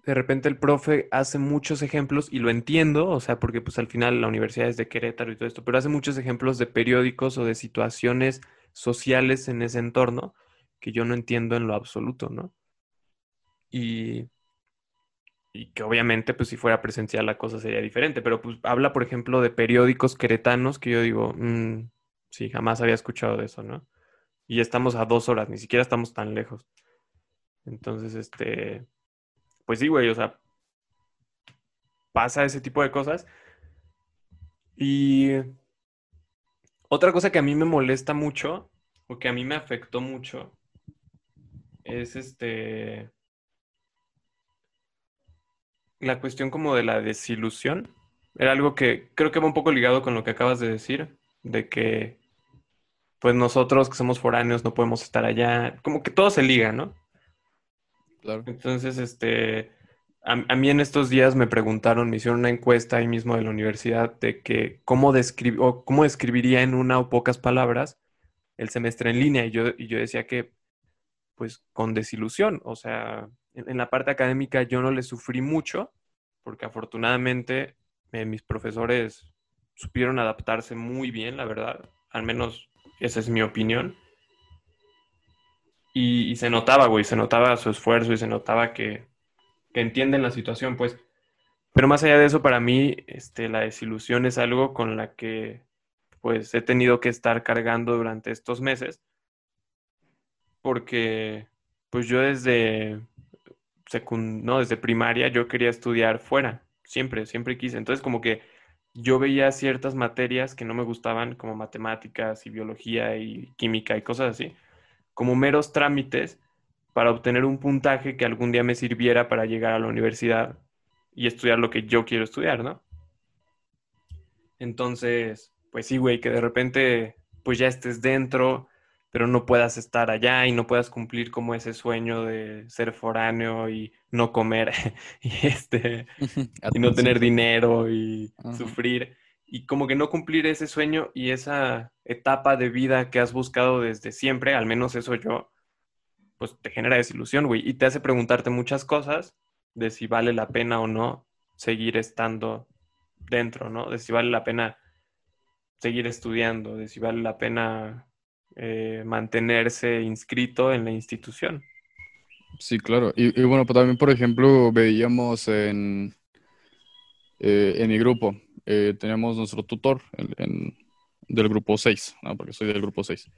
de repente el profe hace muchos ejemplos y lo entiendo, o sea, porque pues al final la universidad es de Querétaro y todo esto, pero hace muchos ejemplos de periódicos o de situaciones sociales en ese entorno que yo no entiendo en lo absoluto, ¿no? Y y que obviamente, pues si fuera presencial la cosa sería diferente, pero pues habla, por ejemplo, de periódicos queretanos que yo digo, "Mm, sí, jamás había escuchado de eso, ¿no? Y estamos a dos horas, ni siquiera estamos tan lejos. Entonces, este, pues sí, güey, o sea, pasa ese tipo de cosas. Y otra cosa que a mí me molesta mucho, o que a mí me afectó mucho, es este la cuestión como de la desilusión. Era algo que creo que va un poco ligado con lo que acabas de decir, de que pues nosotros que somos foráneos no podemos estar allá, como que todo se liga, ¿no? Claro. Entonces, este, a, mí en estos días me preguntaron, me hicieron una encuesta ahí mismo de la universidad de que cómo, descri- o cómo describiría en una o pocas palabras el semestre en línea. Y yo, y yo decía que, pues, con desilusión. O sea, en, en la parte académica yo no le sufrí mucho, porque afortunadamente eh, mis profesores supieron adaptarse muy bien, la verdad. Al menos esa es mi opinión. Y, se notaba, güey, se notaba su esfuerzo y se notaba que, que entienden la situación, pues. Pero más allá de eso, para mí, este, la desilusión es algo con la que, pues, he tenido que estar cargando durante estos meses. Porque, pues, yo desde, secund no, desde primaria yo quería estudiar fuera. Siempre, siempre quise. Entonces, como que yo veía ciertas materias que no me gustaban, como matemáticas y biología y química y cosas así, como meros trámites para obtener un puntaje que algún día me sirviera para llegar a la universidad y estudiar lo que yo quiero estudiar, ¿no? Entonces, pues sí, güey, que de repente pues ya estés dentro, pero no puedas estar allá y no puedas cumplir como ese sueño de ser foráneo y no comer [LAUGHS] y este [LAUGHS] y no tener dinero y sufrir y como que no cumplir ese sueño y esa etapa de vida que has buscado desde siempre, al menos eso yo, pues te genera desilusión, güey, y te hace preguntarte muchas cosas de si vale la pena o no seguir estando dentro, ¿no? De si vale la pena seguir estudiando, de si vale la pena eh, mantenerse inscrito en la institución. Sí, claro. Y, bueno, pues también, por ejemplo, veíamos en, eh, en mi grupo, eh, teníamos nuestro tutor en- en- del grupo 6, ¿no? Porque soy del grupo 6.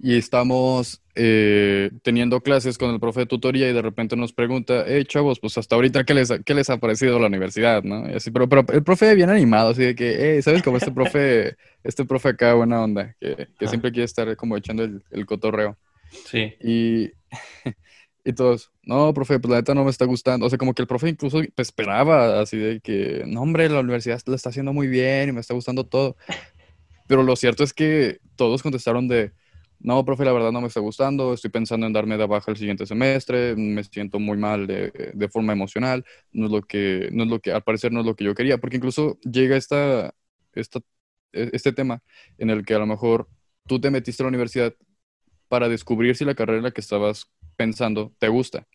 Y estamos eh, teniendo clases con el profe de tutoría y de repente nos pregunta, hey, chavos, pues hasta ahorita, ¿qué les, qué les ha parecido la universidad, no? Y así, pero, pero el profe bien animado, así de que, hey, ¿sabes cómo este profe, [LAUGHS] este profe acá, buena onda, que, que siempre quiere estar como echando el, el cotorreo? Sí, Y, y todos, no, profe, pues la neta no me está gustando. O sea, como que el profe incluso pues, esperaba así de que, no, hombre, la universidad lo está haciendo muy bien y me está gustando todo. Pero lo cierto es que todos contestaron de, no, profe, la verdad no me está gustando, estoy pensando en darme de baja el siguiente semestre, me siento muy mal de, de forma emocional, no es lo que, no es lo que, al parecer no es lo que yo quería, porque incluso llega esta, esta, e- este tema en el que a lo mejor tú te metiste a la universidad para descubrir si la carrera la que estabas pensando te gusta.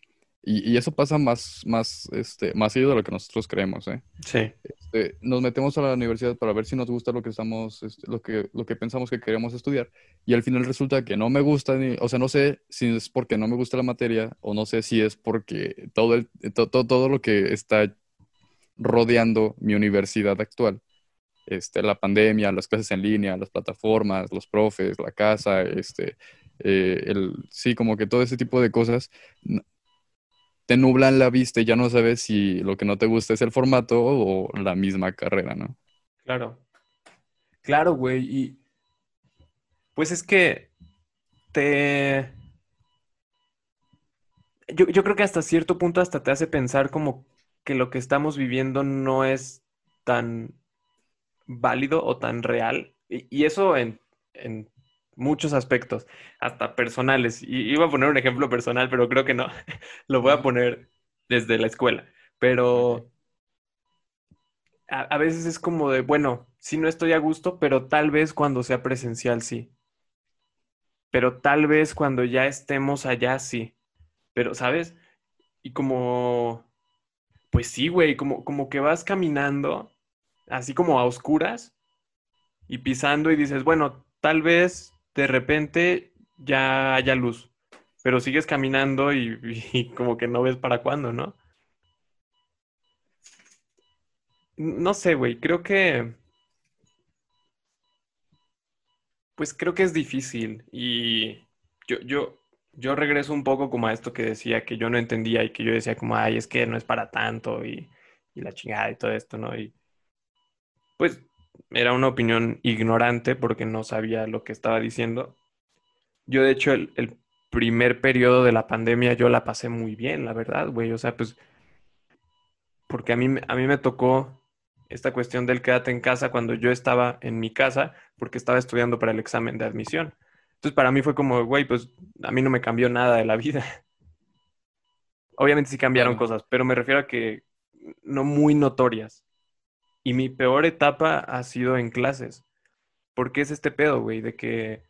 Y, y eso pasa más, más, este, más seguido de lo que nosotros creemos, ¿eh? sí, Este, nos metemos a la universidad para ver si nos gusta lo que estamos, este, lo que, lo que pensamos que queremos estudiar. Y al final resulta que no me gusta, ni, o sea, no sé si es porque no me gusta la materia o no sé si es porque todo, el, to- to- todo lo que está rodeando mi universidad actual, este, la pandemia, las clases en línea, las plataformas, los profes, la casa, este, eh, el, sí, como que todo ese tipo de cosas te nublan la vista y ya no sabes si lo que no te gusta es el formato o la misma carrera, ¿no? claro. Claro, güey, y pues es que te... Yo, yo creo que hasta cierto punto hasta te hace pensar como que lo que estamos viviendo no es tan válido o tan real. Y, y eso en, en muchos aspectos, hasta personales. Y iba a poner un ejemplo personal, pero creo que no. [LAUGHS] Lo voy a poner desde la escuela. Pero a, a veces es como de, bueno, sí no estoy a gusto, pero tal vez cuando sea presencial sí. Pero tal vez cuando ya estemos allá sí. Pero, ¿sabes? Y como, pues sí, güey, como, como que vas caminando, así como a oscuras, y pisando y dices, bueno, tal vez de repente ya haya luz, pero sigues caminando [LAUGHS] y, como que no ves para cuándo, ¿no? No sé, güey, creo que, pues creo que es difícil y yo, yo, yo regreso un poco como a esto que decía que yo no entendía y que yo decía como, ay, es que no es para tanto y, y la chingada y todo esto, ¿no? Y pues era una opinión ignorante porque no sabía lo que estaba diciendo. Yo, de hecho, el, el primer periodo de la pandemia yo la pasé muy bien, la verdad, güey. O sea, pues, porque a mí, me- a mí me tocó esta cuestión del quédate en casa cuando yo estaba en mi casa porque estaba estudiando para el examen de admisión. Entonces, para mí fue como, güey, pues a mí no me cambió nada de la vida. [LAUGHS] Obviamente sí cambiaron cosas, pero me refiero a que no muy notorias. Y mi peor etapa ha sido en clases. Porque es este pedo, güey, de que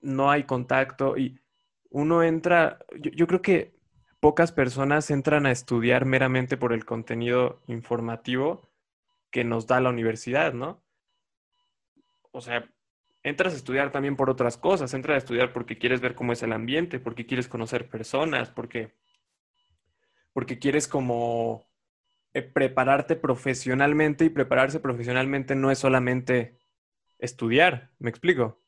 no hay contacto y uno entra, yo, yo creo que pocas personas entran a estudiar meramente por el contenido informativo que nos da la universidad, ¿no? O sea, entras a estudiar también por otras cosas, entras a estudiar porque quieres ver cómo es el ambiente, porque quieres conocer personas, porque, porque quieres como prepararte profesionalmente y prepararse profesionalmente no es solamente estudiar, ¿me explico?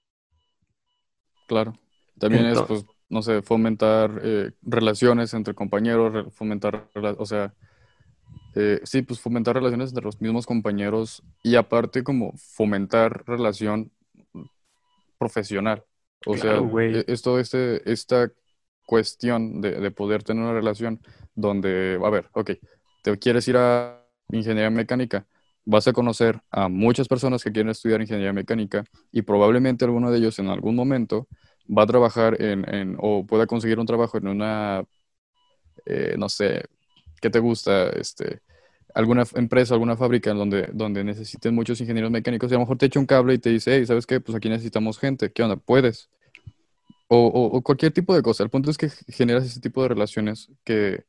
Claro. También es, pues, no sé, fomentar eh, relaciones entre compañeros, fomentar, o sea, eh, sí, pues fomentar relaciones entre los mismos compañeros y aparte como fomentar relación profesional. O sea, Claro, e- es todo este, esta cuestión de, de poder tener una relación donde, a ver, ok, te quieres ir a ingeniería mecánica, vas a conocer a muchas personas que quieren estudiar ingeniería mecánica y probablemente alguno de ellos en algún momento va a trabajar en, o pueda conseguir un trabajo en una, eh, no sé, ¿qué te gusta? Este, alguna empresa, alguna fábrica en donde, donde necesiten muchos ingenieros mecánicos y a lo mejor te echa un cable y te dice, hey, ¿sabes qué? Pues aquí necesitamos gente, ¿qué onda? ¿Puedes? O, o- o cualquier tipo de cosa. El punto es que generas ese tipo de relaciones que,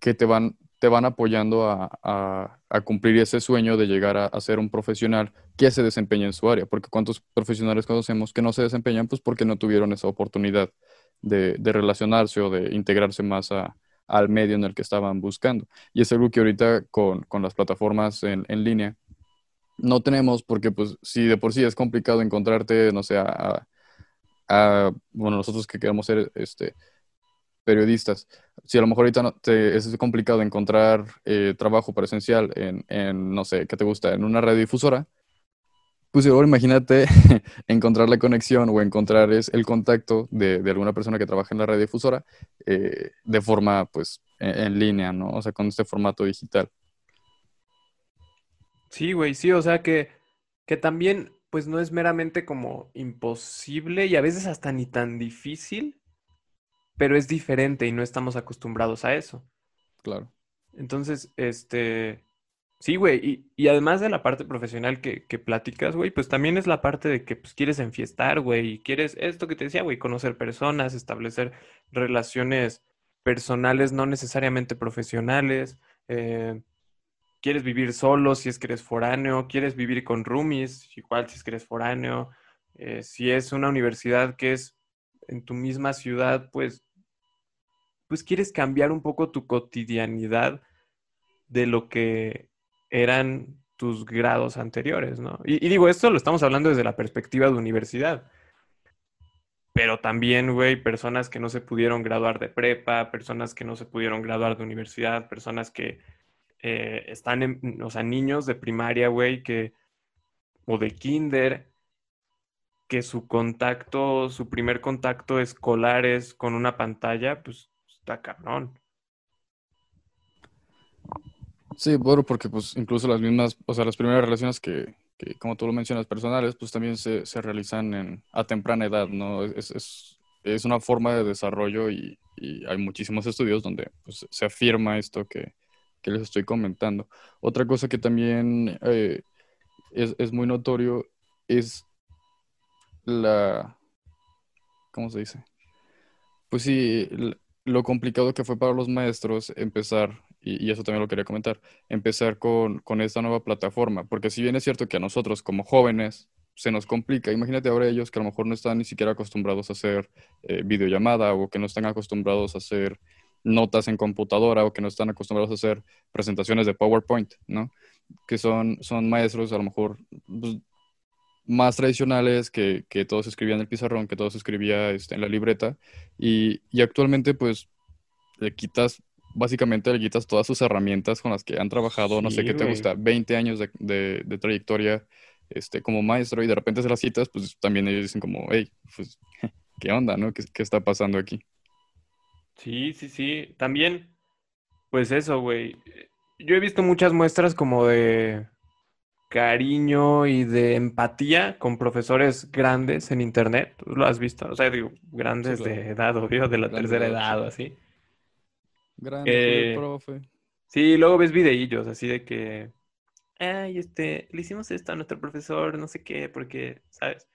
que te van, te van apoyando a, a- a cumplir ese sueño de llegar a, a ser un profesional que se desempeña en su área. Porque ¿cuántos profesionales conocemos que no se desempeñan? Pues porque no tuvieron esa oportunidad de, de relacionarse o de integrarse más a- al medio en el que estaban buscando. Y es algo que ahorita con, con las plataformas en, en línea no tenemos porque pues si de por sí es complicado encontrarte, no sé, a, a- a- bueno, nosotros que queremos ser este, periodistas, si a lo mejor ahorita no te- es complicado encontrar eh, trabajo presencial en, en, no sé, ¿qué te gusta? En una radiodifusora, pues ahora imagínate [LAUGHS] encontrar la conexión o encontrar es, el contacto de, alguna persona que trabaja en la radiodifusora eh, de forma, pues, en, en línea, ¿no? O sea, con este formato digital. Sí, güey, sí, o sea que, que también, pues no es meramente como imposible y a veces hasta ni tan difícil, pero es diferente y no estamos acostumbrados a eso. Claro. Entonces, este, sí, güey, y, y además de la parte profesional que, que platicas, güey, pues también es la parte de que pues quieres enfiestar, güey, y quieres esto que te decía, güey, conocer personas, establecer relaciones personales, no necesariamente profesionales, eh, quieres vivir solo si es que eres foráneo, quieres vivir con roomies, igual si es que eres foráneo, eh, si es una universidad que es en tu misma ciudad, pues, pues quieres cambiar un poco tu cotidianidad de lo que eran tus grados anteriores, ¿no? Y, digo, esto lo estamos hablando desde la perspectiva de universidad. Pero también, güey, personas que no se pudieron graduar de prepa, personas que no se pudieron graduar de universidad, personas que eh, están en, o sea, niños de primaria, güey, que, o de kinder, que su contacto, su primer contacto escolar es con una pantalla, pues está cabrón. Sí, bueno, porque pues incluso las mismas, o sea, las primeras relaciones que, que como tú lo mencionas, personales, pues también se, se realizan en, a temprana edad, ¿no? Es, es, es una forma de desarrollo y, hay muchísimos estudios donde pues, se afirma esto que, que les estoy comentando. Otra cosa que también eh, es, es muy notorio es la, ¿cómo se dice? Pues sí, lo complicado que fue para los maestros empezar, y, eso también lo quería comentar, empezar con, con esta nueva plataforma, porque si bien es cierto que a nosotros como jóvenes se nos complica, imagínate ahora ellos que a lo mejor no están ni siquiera acostumbrados a hacer eh, videollamada o que no están acostumbrados a hacer notas en computadora o que no están acostumbrados a hacer presentaciones de PowerPoint, ¿no? Que son, son maestros a lo mejor pues, más tradicionales, que, que todos escribían en el pizarrón, que todos escribía este, en la libreta, y, y actualmente pues le quitas, básicamente le quitas todas sus herramientas con las que han trabajado, no sé qué te gusta, 20 años de, de- de trayectoria este, como maestro, y de repente se las quitas, pues también ellos dicen como, hey, pues, ¿qué onda, no? ¿Qué, qué está pasando aquí? Sí, sí, sí. También, pues eso, güey. Yo he visto muchas muestras como de cariño y de empatía con profesores grandes en internet. ¿Tú lo has visto? O sea, digo, grandes Sí, claro. de edad, obvio, de la Grandes tercera edad, edad sí. o así. Grande, Eh, profe. Sí, luego ves videillos así de que, ay, este, le hicimos esto a nuestro profesor, no sé qué, porque, ¿sabes?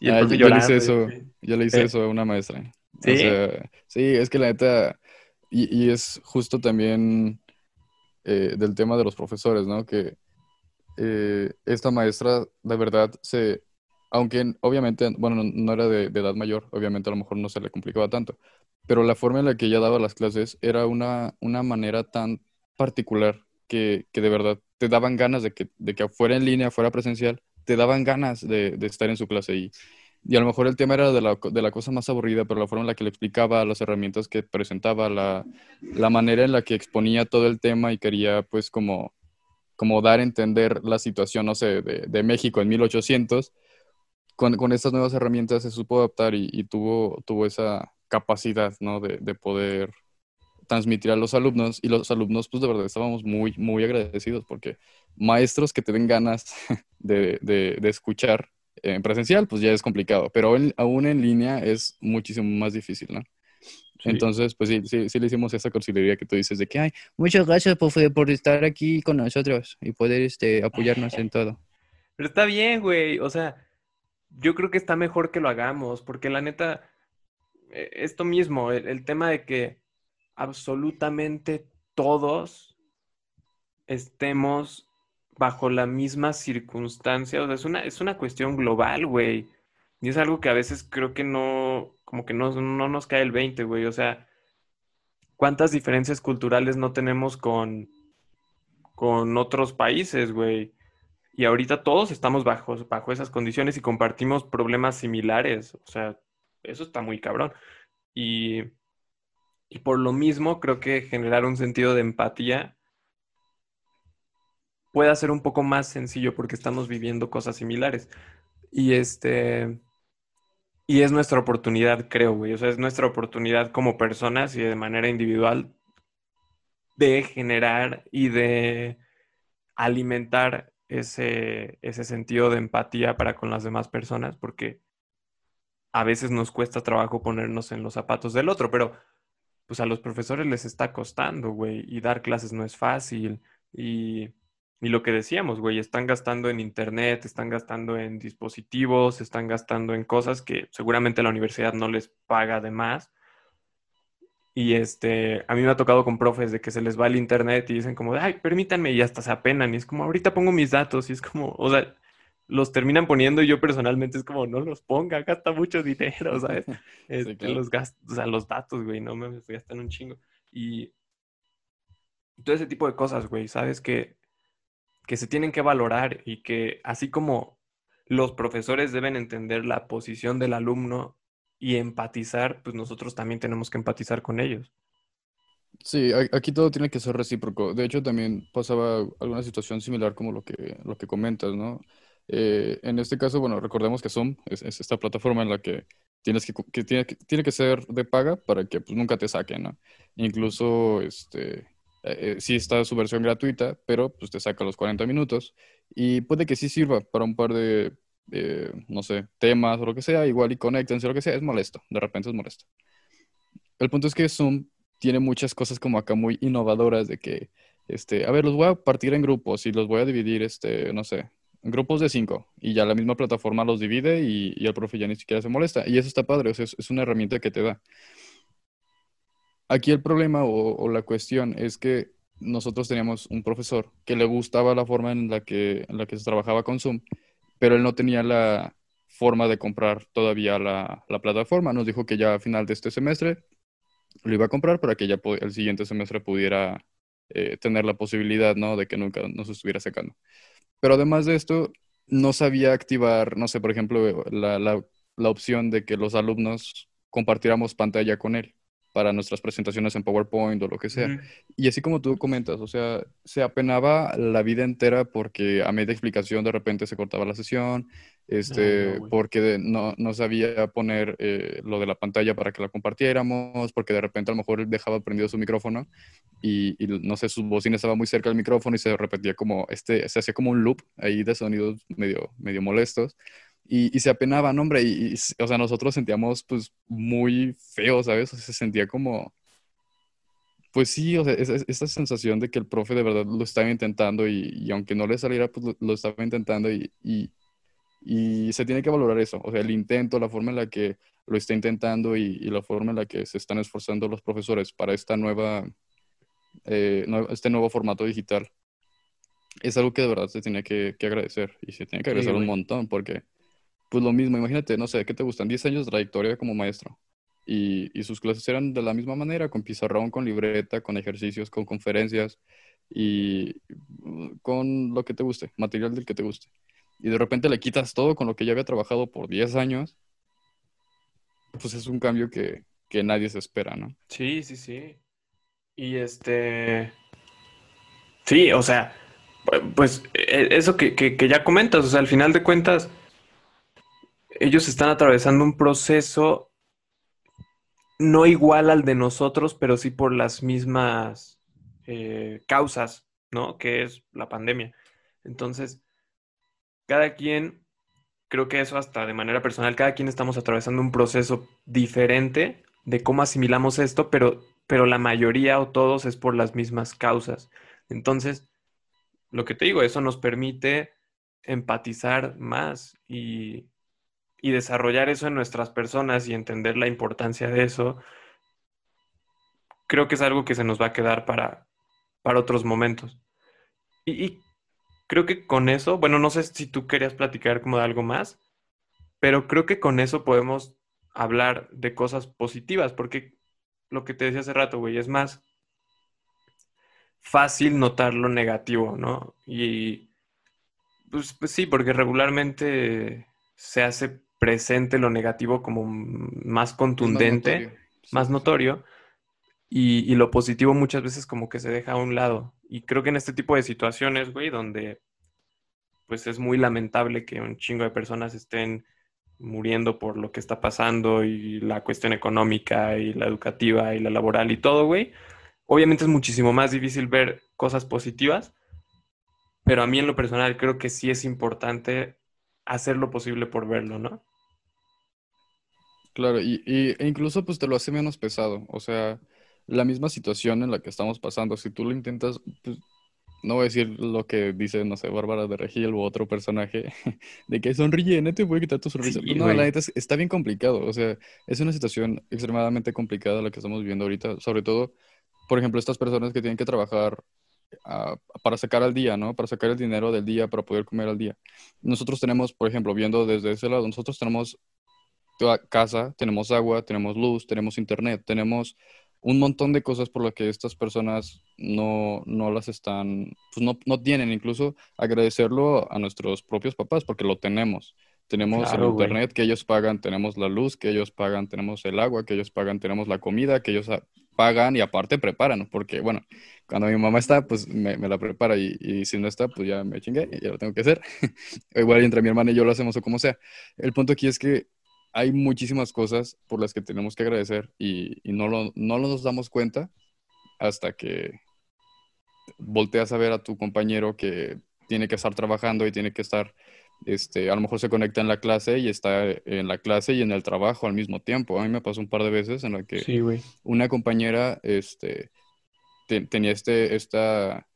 Y el Ah, profe yo, yo le llorando, hice y eso, así. yo le hice Eh. eso a una maestra. O ¿Sí? sea, sí, es que la neta, y, y es justo también eh, del tema de los profesores, ¿no? Que eh, esta maestra, de verdad, se, aunque obviamente, bueno, no, era de, edad mayor, obviamente a lo mejor no se le complicaba tanto, pero la forma en la que ella daba las clases era una, una manera tan particular que, que de verdad te daban ganas de que, de que fuera en línea, fuera presencial, te daban ganas de, de estar en su clase y, y a lo mejor el tema era de la, de la cosa más aburrida, pero la forma en la que le explicaba, las herramientas que presentaba, la, la manera en la que exponía todo el tema y quería pues como, como dar a entender la situación, no sé, de, de México en 1800, con, con estas nuevas herramientas se supo adaptar y, y tuvo, tuvo esa capacidad, ¿no? De, de poder transmitir a los alumnos y los alumnos pues de verdad estábamos muy, muy agradecidos porque maestros que te den ganas [LAUGHS] de, de, escuchar en presencial pues ya es complicado, pero en- aún en línea es muchísimo más difícil, ¿no? Sí. Entonces, pues sí, sí, sí le hicimos esa cursilería que tú dices de que, ay, muchas gracias profe, por estar aquí con nosotros y poder este, apoyarnos en todo. [LAUGHS] Pero está bien, güey. O sea, yo creo que está mejor que lo hagamos, porque la neta, eh, esto mismo, el, el tema de que absolutamente todos estemos bajo la misma circunstancia, o sea, es una, es una cuestión global, güey. Y es algo que a veces creo que no, como que no, no nos cae el 20, güey. O sea, ¿cuántas diferencias culturales no tenemos con, con otros países, güey? Y ahorita todos estamos bajo, bajo esas condiciones y compartimos problemas similares. O sea, eso está muy cabrón. Y, y por lo mismo, creo que generar un sentido de empatía puede ser un poco más sencillo porque estamos viviendo cosas similares. Y este, y es nuestra oportunidad, creo, güey. O sea, es nuestra oportunidad como personas y de manera individual de generar y de alimentar ese, ese sentido de empatía para con las demás personas, porque a veces nos cuesta trabajo ponernos en los zapatos del otro, pero pues a los profesores les está costando, güey, y dar clases no es fácil. Y, y lo que decíamos, güey, están gastando en internet, están gastando en dispositivos, están gastando en cosas que seguramente la universidad no les paga de más. Y este, a mí me ha tocado con profes de que se les va el internet y dicen como, ay, permítanme, y hasta se apenan. Y es como, ahorita pongo mis datos. Y es como, o sea, los terminan poniendo y yo personalmente es como, no los ponga, gasta mucho dinero, ¿sabes? [LAUGHS] Este, claro. los gastos, o sea, los datos, güey, no me gastan un chingo. Y todo ese tipo de cosas, güey, ¿sabes? Que, que se tienen que valorar y que así como los profesores deben entender la posición del alumno y empatizar, pues nosotros también tenemos que empatizar con ellos. Sí, aquí todo tiene que ser recíproco. De hecho, también pasaba alguna situación similar como lo que, lo que comentas, ¿no? Eh, en este caso, bueno, recordemos que Zoom es, es esta plataforma en la que tienes que, que tiene que, tiene que ser de paga para que pues, nunca te saquen, ¿no? Incluso, este, eh, sí está su versión gratuita, pero pues te saca los 40 minutos y puede que sí sirva para un par de, no sé, temas o lo que sea, igual y conéctense lo que sea, es molesto, de repente es molesto. El punto es que Zoom tiene muchas cosas como acá muy innovadoras de que, este, a ver, los voy a partir en grupos y los voy a dividir, este, no sé, grupos de cinco y ya la misma plataforma los divide y, y el profe ya ni siquiera se molesta. Y eso está padre, es una herramienta que te da. Aquí el problema o, la cuestión es que nosotros teníamos un profesor que le gustaba la forma en la que, en la que se trabajaba con Zoom, pero él no tenía la forma de comprar todavía la, la plataforma. Nos dijo que ya a final de este semestre lo iba a comprar para que ya el siguiente semestre pudiera eh, tener la posibilidad, ¿no? De que nunca nos estuviera sacando. Pero además de esto, no sabía activar, no sé, por ejemplo, la, la, la opción de que los alumnos compartiéramos pantalla con él para nuestras presentaciones en PowerPoint o lo que sea. Y así como tú comentas, o sea, se apenaba la vida entera porque a media explicación de repente se cortaba la sesión, este, no, porque no, no sabía poner eh, lo de la pantalla para que la compartiéramos, porque de repente a lo mejor dejaba prendido su micrófono y, y no sé, su bocina estaba muy cerca del micrófono y se repetía como, este, se hacía como un loop ahí de sonidos medio, medio molestos. Y, y se apenaban, hombre, y, y, o sea, nosotros sentíamos pues muy feo, ¿sabes? O sea, se sentía como, Pues sí, o sea, es- es- esa sensación de que el profe de verdad lo estaba intentando y, y aunque no le saliera, pues lo, lo estaba intentando y, se tiene que valorar eso, o sea, el intento, la forma en la que lo está intentando y, y la forma en la que se están esforzando los profesores para esta nueva, eh, este nuevo formato digital. Es algo que de verdad se tiene que, que agradecer y se tiene que Sí, agradecer un güey. montón porque, pues lo mismo, imagínate, no sé, ¿qué te gustan? 10 años de trayectoria como maestro y, y sus clases eran de la misma manera, con pizarrón, con libreta, con ejercicios, con conferencias y uh, con lo que te guste, material del que te guste. Y de repente le quitas todo con lo que ya había trabajado por 10 años, pues es un cambio que, que nadie se espera, ¿no? Sí, sí, sí. Y este... Sí, o sea, pu- pues e- eso que, que- que ya comentas, o sea, al final de cuentas, ellos están atravesando un proceso no igual al de nosotros, pero sí por las mismas eh, causas, ¿no? Que es la pandemia. Entonces, cada quien, creo que eso hasta de manera personal, cada quien estamos atravesando un proceso diferente de cómo asimilamos esto, pero, pero la mayoría o todos es por las mismas causas. Entonces, lo que te digo, eso nos permite empatizar más y, y desarrollar eso en nuestras personas y entender la importancia de eso. Creo que es algo que se nos va a quedar para, para otros momentos. Y, creo que con eso, bueno, no sé si tú querías platicar como de algo más, pero creo que con eso podemos hablar de cosas positivas, porque lo que te decía hace rato, güey, es más fácil notar lo negativo, ¿no? Y pues, pues sí, porque regularmente se hace presente lo negativo como más contundente, notorio. Sí, más notorio, y, y lo positivo muchas veces como que se deja a un lado. Y creo que en este tipo de situaciones, güey, donde pues es muy lamentable que un chingo de personas estén muriendo por lo que está pasando y la cuestión económica y la educativa y la laboral y todo, güey. Obviamente es muchísimo más difícil ver cosas positivas, pero a mí en lo personal creo que sí es importante hacer lo posible por verlo, ¿no? Claro, y, y- e incluso pues te lo hace menos pesado. O sea, la misma situación en la que estamos pasando, si tú lo intentas, pues no voy a decir lo que dice, no sé, Bárbara de Regil u otro personaje, [LAUGHS] de que sonríe, no te voy a quitar tu sonrisa. Sí, Pues, no, la neta es- está bien complicado. O sea, es una situación extremadamente complicada la que estamos viviendo ahorita. Sobre todo, por ejemplo, estas personas que tienen que trabajar ah, para sacar al día, ¿no? Para sacar el dinero del día, para poder comer al día. Nosotros tenemos, por ejemplo, viendo desde ese lado, nosotros tenemos casa, tenemos agua, tenemos luz, tenemos internet, tenemos un montón de cosas por las que estas personas no, no las están, pues no, no tienen. Incluso agradecerlo a nuestros propios papás porque lo tenemos. Tenemos el Claro, güey. internet que ellos pagan, tenemos la luz que ellos pagan, tenemos el agua que ellos pagan, tenemos la comida que ellos ah, pagan y aparte preparan, porque bueno, cuando mi mamá está, pues me, me la prepara y, y si no está, pues ya me chingué y ya lo tengo que hacer. [LAUGHS] Igual entre mi hermana y yo lo hacemos o como sea. El punto aquí es que hay muchísimas cosas por las que tenemos que agradecer y, y no, lo, no nos damos cuenta hasta que volteas a ver a tu compañero que tiene que estar trabajando y tiene que estar, este, a lo mejor se conecta en la clase y está en la clase y en el trabajo al mismo tiempo. A mí me pasó un par de veces en la que Sí, una compañera este, te- tenía este, esta,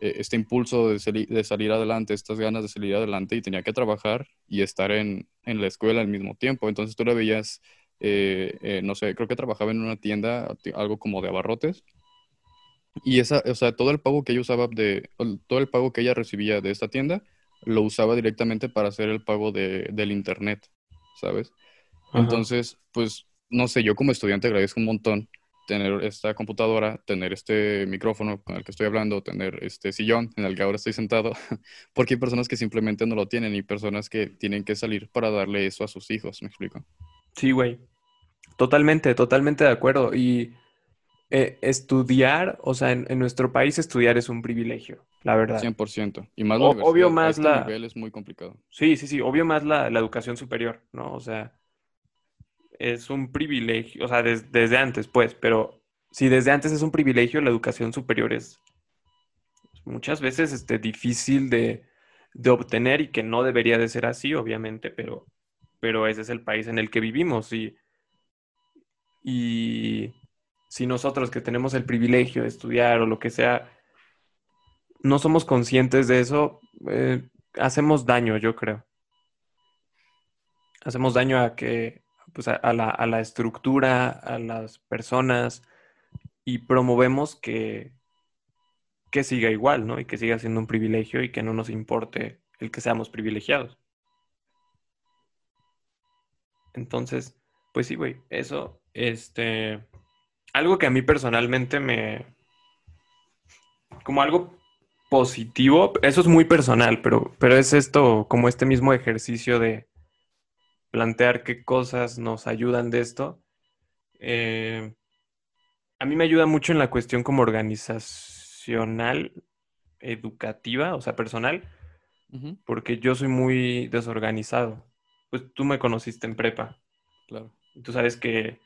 este impulso de, sali- de salir adelante, estas ganas de salir adelante y tenía que trabajar y estar en, en la escuela al mismo tiempo. Entonces tú la veías, eh, eh, no sé, creo que trabajaba en una tienda, ti- algo como de abarrotes. Y esa, o sea, todo el pago que ella usaba de, todo el pago que ella recibía de esta tienda, lo usaba directamente para hacer el pago de, del internet, ¿sabes? Ajá. Entonces, pues, no sé, yo como estudiante agradezco un montón tener esta computadora, tener este micrófono con el que estoy hablando, tener este sillón en el que ahora estoy sentado, [LAUGHS] porque hay personas que simplemente no lo tienen y personas que tienen que salir para darle eso a sus hijos, ¿me explico? Sí, güey. Totalmente, totalmente de acuerdo. Y eh, estudiar, o sea, en, en nuestro país estudiar es un privilegio, la verdad. 100%. Y más la O- universidad. obvio A más este la- nivel es muy complicado. Sí, sí, sí, obvio más la, la educación superior, ¿no? O sea, es un privilegio, o sea, des- desde antes, pues, pero si desde antes es un privilegio, la educación superior es muchas veces este, difícil de, de obtener y que no debería de ser así, obviamente, pero, pero ese es el país en el que vivimos y, y, si nosotros que tenemos el privilegio de estudiar o lo que sea, no somos conscientes de eso, eh, hacemos daño, yo creo. Hacemos daño a que, pues a, la, a la estructura, a las personas, y promovemos que, que siga igual, ¿no? Y que siga siendo un privilegio y que no nos importe el que seamos privilegiados. Entonces, pues sí, güey, eso, este, algo que a mí personalmente me, como algo positivo, eso es muy personal, pero, pero es esto, como este mismo ejercicio de plantear qué cosas nos ayudan de esto. Eh, a mí me ayuda mucho en la cuestión como organizacional, educativa, o sea, personal, porque yo soy muy desorganizado. Pues tú me conociste en prepa. Claro. Tú sabes que,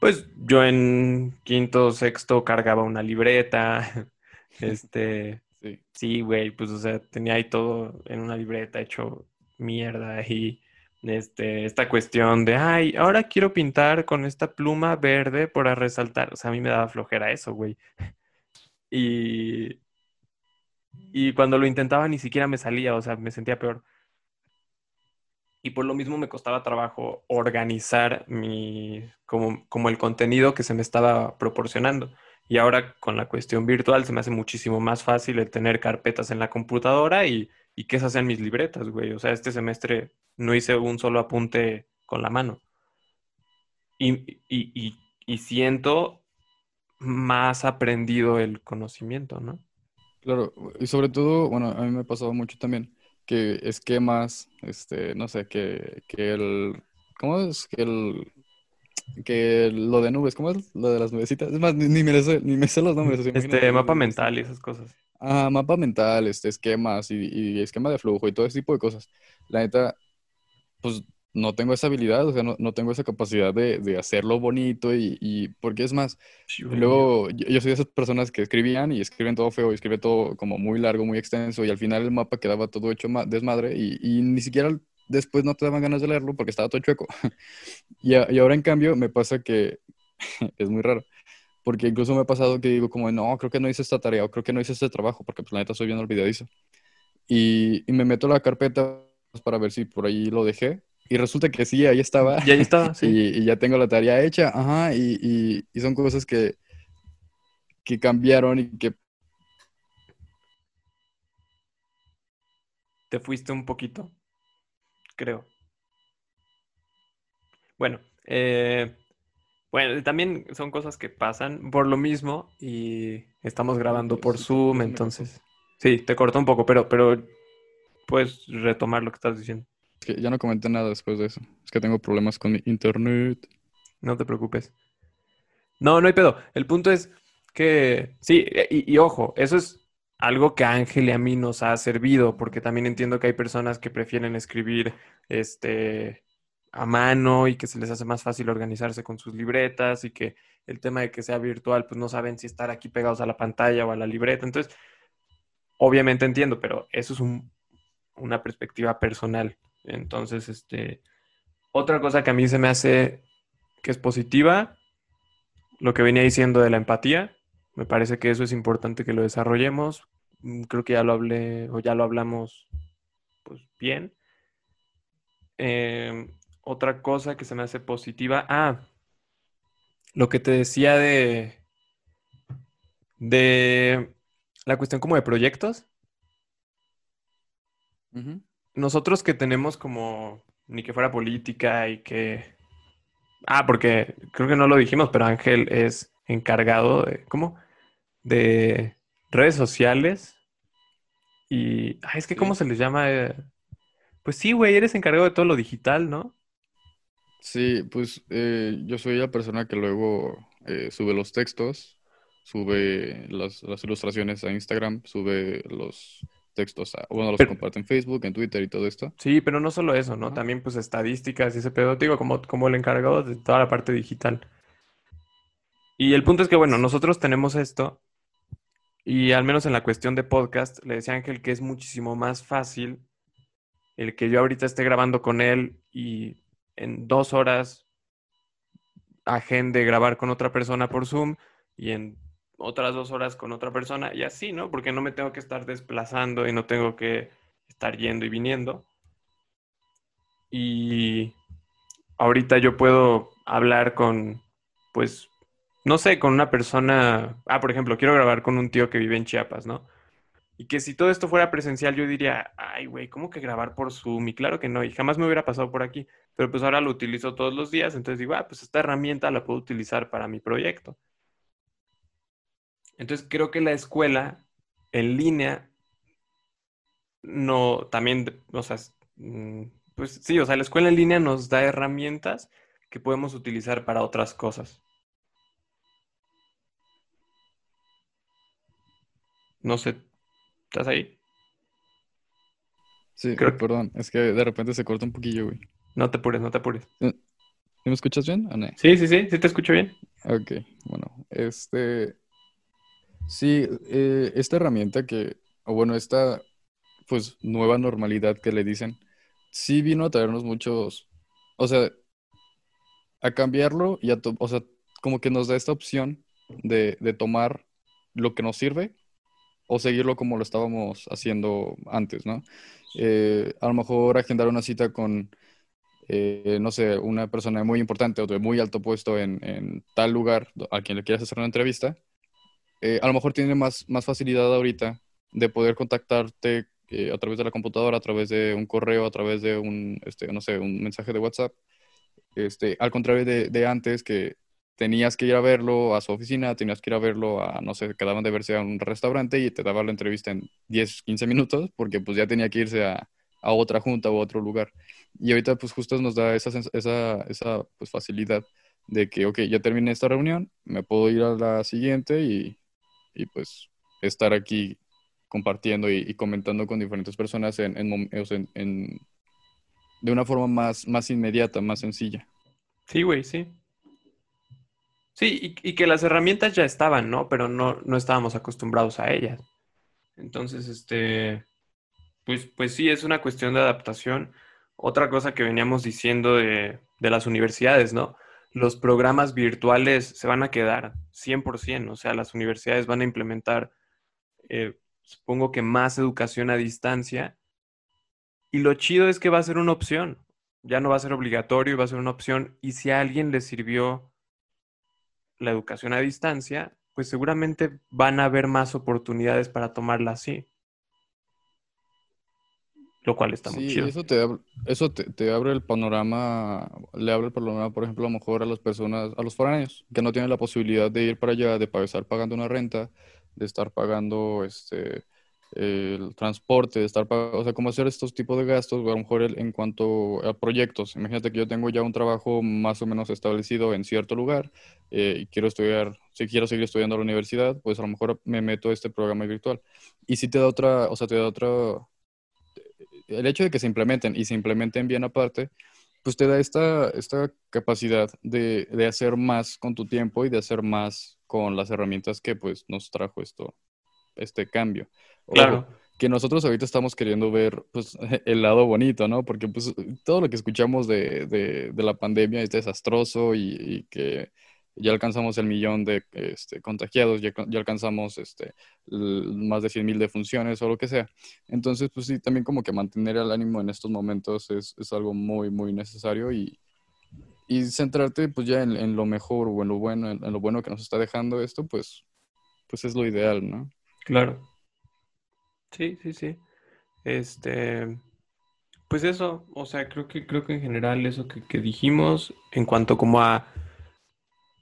pues yo en quinto, sexto cargaba una libreta. [LAUGHS] Este, Sí. sí, güey, pues o sea, tenía ahí todo en una libreta hecho mierda y este, esta cuestión de, ay, ahora quiero pintar con esta pluma verde para resaltar. O sea, a mí me daba flojera eso, güey. Y, y cuando lo intentaba ni siquiera me salía, o sea, me sentía peor. Y por lo mismo me costaba trabajo organizar mi, como, como el contenido que se me estaba proporcionando. Y ahora con la cuestión virtual se me hace muchísimo más fácil el tener carpetas en la computadora y, y que esas sean mis libretas, güey. O sea, este semestre no hice un solo apunte con la mano. Y, y, y, siento más aprendido el conocimiento, ¿no? Claro, y sobre todo, bueno, a mí me ha pasado mucho también que esquemas, este, no sé, que, que el, ¿cómo es? Que el, que lo de nubes, ¿cómo es? Lo de las nubecitas. Es más, ni, ni me sé, ni me sé los nombres. Este mapa mental y esas cosas. Ah, mapa mental, este, esquemas y, y esquema de flujo y todo ese tipo de cosas. La neta, pues no tengo esa habilidad, o sea, no, no tengo esa capacidad de, de hacerlo bonito y, y porque es más, Sí, luego yo, yo soy de esas personas que escribían y escriben todo feo y escriben todo como muy largo, muy extenso y al final el mapa quedaba todo hecho ma- desmadre y, y ni siquiera después no te daban ganas de leerlo porque estaba todo chueco. [LAUGHS] Y, a- y ahora en cambio me pasa que [LAUGHS] es muy raro. Porque incluso me ha pasado que digo como, no, creo que no hice esta tarea o creo que no hice este trabajo porque pues la neta soy bien olvidadizo. Y, y me meto a la carpeta para ver si por ahí lo dejé. Y resulta que sí, ahí estaba. Y ahí estaba, [LAUGHS] sí. Y, y ya tengo la tarea hecha. Ajá. Y, y- y son cosas que, que cambiaron y que Te fuiste un poquito, creo. Bueno, eh, bueno, también son cosas que pasan por lo mismo y estamos grabando por Zoom, entonces sí, te cortó un poco, pero, pero puedes retomar lo que estás diciendo. es que ya no comenté nada después de eso. Es que tengo problemas con mi internet. No te preocupes. No, no hay pedo. El punto es que, sí, y, y ojo, eso es algo que a Ángel y a mí nos ha servido, porque también entiendo que hay personas que prefieren escribir este, a mano y que se les hace más fácil organizarse con sus libretas y que el tema de que sea virtual, pues no saben si estar aquí pegados a la pantalla o a la libreta. Entonces, obviamente entiendo, pero eso es un- una perspectiva personal. Entonces, este, otra cosa que a mí se me hace que es positiva, lo que venía diciendo de la empatía, me parece que eso es importante que lo desarrollemos. Mm, Creo que ya lo hablé o ya lo hablamos pues bien. Eh, otra cosa que se me hace positiva, ah, lo que te decía de de la cuestión como de proyectos. Nosotros que tenemos como ni que fuera política y que... Ah, porque creo que no lo dijimos, pero Ángel es encargado de... ¿Cómo? De redes sociales. Y... Ay, es que ¿cómo Sí. se les llama? Eh, Pues sí, güey, eres encargado de todo lo digital, ¿no? Sí, pues eh, yo soy la persona que luego eh, sube los textos, sube las, las ilustraciones a Instagram, sube los textos a, bueno, los Pero- comparte en Facebook, en Twitter y todo esto. Sí, pero no solo eso, ¿no? También pues estadísticas y ese pedo, digo, como, como el encargado de toda la parte digital. Y el punto es que, bueno, nosotros tenemos esto y al menos en la cuestión de podcast, le decía a Ángel que es muchísimo más fácil el que yo ahorita esté grabando con él y en dos horas agende grabar con otra persona por Zoom y en otras dos horas con otra persona y así, ¿no? Porque no me tengo que estar desplazando y no tengo que estar yendo y viniendo. Y ahorita yo puedo hablar con, pues, no sé, con una persona, ah, por ejemplo, quiero grabar con un tío que vive en Chiapas, ¿no? Y que si todo esto fuera presencial, yo diría, ay, güey, ¿cómo que grabar por Zoom? Y claro que no, y jamás me hubiera pasado por aquí. Pero pues ahora lo utilizo todos los días, entonces digo, ah, pues esta herramienta la puedo utilizar para mi proyecto. Entonces creo que la escuela en línea no, también, o sea, mm, pues sí, o sea, la escuela en línea nos da herramientas que podemos utilizar para otras cosas. No sé, ¿estás ahí? Sí, Creo perdón, es que de repente se corta un poquillo, güey. No te apures, no te apures. ¿Sí ¿Me escuchas bien o no? Sí, sí, sí, sí te escucho bien. Ok, bueno, este, sí, eh, esta herramienta que, o bueno, esta, pues, nueva normalidad que le dicen, sí vino a traernos muchos, o sea, a cambiarlo y a, to- o sea, como que nos da esta opción de, de tomar lo que nos sirve o seguirlo como lo estábamos haciendo antes, ¿no? Eh, a lo mejor agendar una cita con eh, no sé, una persona muy importante o de muy alto puesto en, tal lugar a quien le quieras hacer una entrevista, eh, a lo mejor tiene más, más facilidad ahorita de poder contactarte a través de la computadora, a través de un correo, a través de un, este, no sé, un mensaje de WhatsApp. Este, al contrario de antes que tenías que ir a verlo a su oficina, tenías que ir a verlo a, no sé, quedaban de verse a un restaurante y te daba la entrevista en 10, 15 minutos porque pues ya tenía que irse a, a otra junta o a otro lugar. Y ahorita pues justo nos da esa, esa, esa pues, facilidad de que, ok, ya terminé esta reunión, me puedo ir a la siguiente y, y, pues estar aquí compartiendo y, y comentando con diferentes personas en, en en- en- de una forma más, más inmediata, más sencilla. Sí, güey, sí. Sí, y, que las herramientas ya estaban, ¿no? Pero no, no estábamos acostumbrados a ellas. Entonces, este, pues, pues sí, es una cuestión de adaptación. Otra cosa que veníamos diciendo de, de las universidades, ¿no? Los programas virtuales se van a quedar 100%, o sea, las universidades van a implementar, eh, supongo que más educación a distancia. Y lo chido es que va a ser una opción. Ya no va a ser obligatorio va a ser una opción. Y si a alguien le sirvió la educación a distancia, pues seguramente van a haber más oportunidades para tomarla así. Lo cual está muy Sí, chido. eso te, eso te, te abre el panorama, le abre el panorama, por ejemplo, a lo mejor a las personas, a los foráneos, que no tienen la posibilidad de ir para allá, de estar pagando una renta, de estar pagando este, el transporte, de estar pagando, o sea, cómo hacer estos tipos de gastos, a lo mejor el- en cuanto a proyectos. Imagínate que yo tengo ya un trabajo más o menos establecido en cierto lugar eh, y quiero estudiar, si quiero seguir estudiando a la universidad, pues a lo mejor me meto a este programa virtual. Y si te da otra, o sea, te da otra el hecho de que se implementen y se implementen bien aparte, pues te da esta, esta capacidad de, de hacer más con tu tiempo y de hacer más con las herramientas que pues nos trajo esto, este cambio. Ojo, Claro. que nosotros ahorita estamos queriendo ver pues [LAUGHS] el lado bonito, ¿no? Porque pues todo lo que escuchamos de, de- de la pandemia es desastroso y, y que ya alcanzamos el millón de este, contagiados, ya, ya alcanzamos este, más de 100 mil defunciones o lo que sea. Entonces, pues sí, también como que mantener el ánimo en estos momentos es, es algo muy, muy necesario y, y centrarte pues ya en, en lo mejor o en lo bueno, en, en lo bueno que nos está dejando esto, pues, pues es lo ideal, ¿no? Claro. Sí, sí, sí. Este, pues eso, o sea, creo que, creo que en general eso que, que dijimos en cuanto como a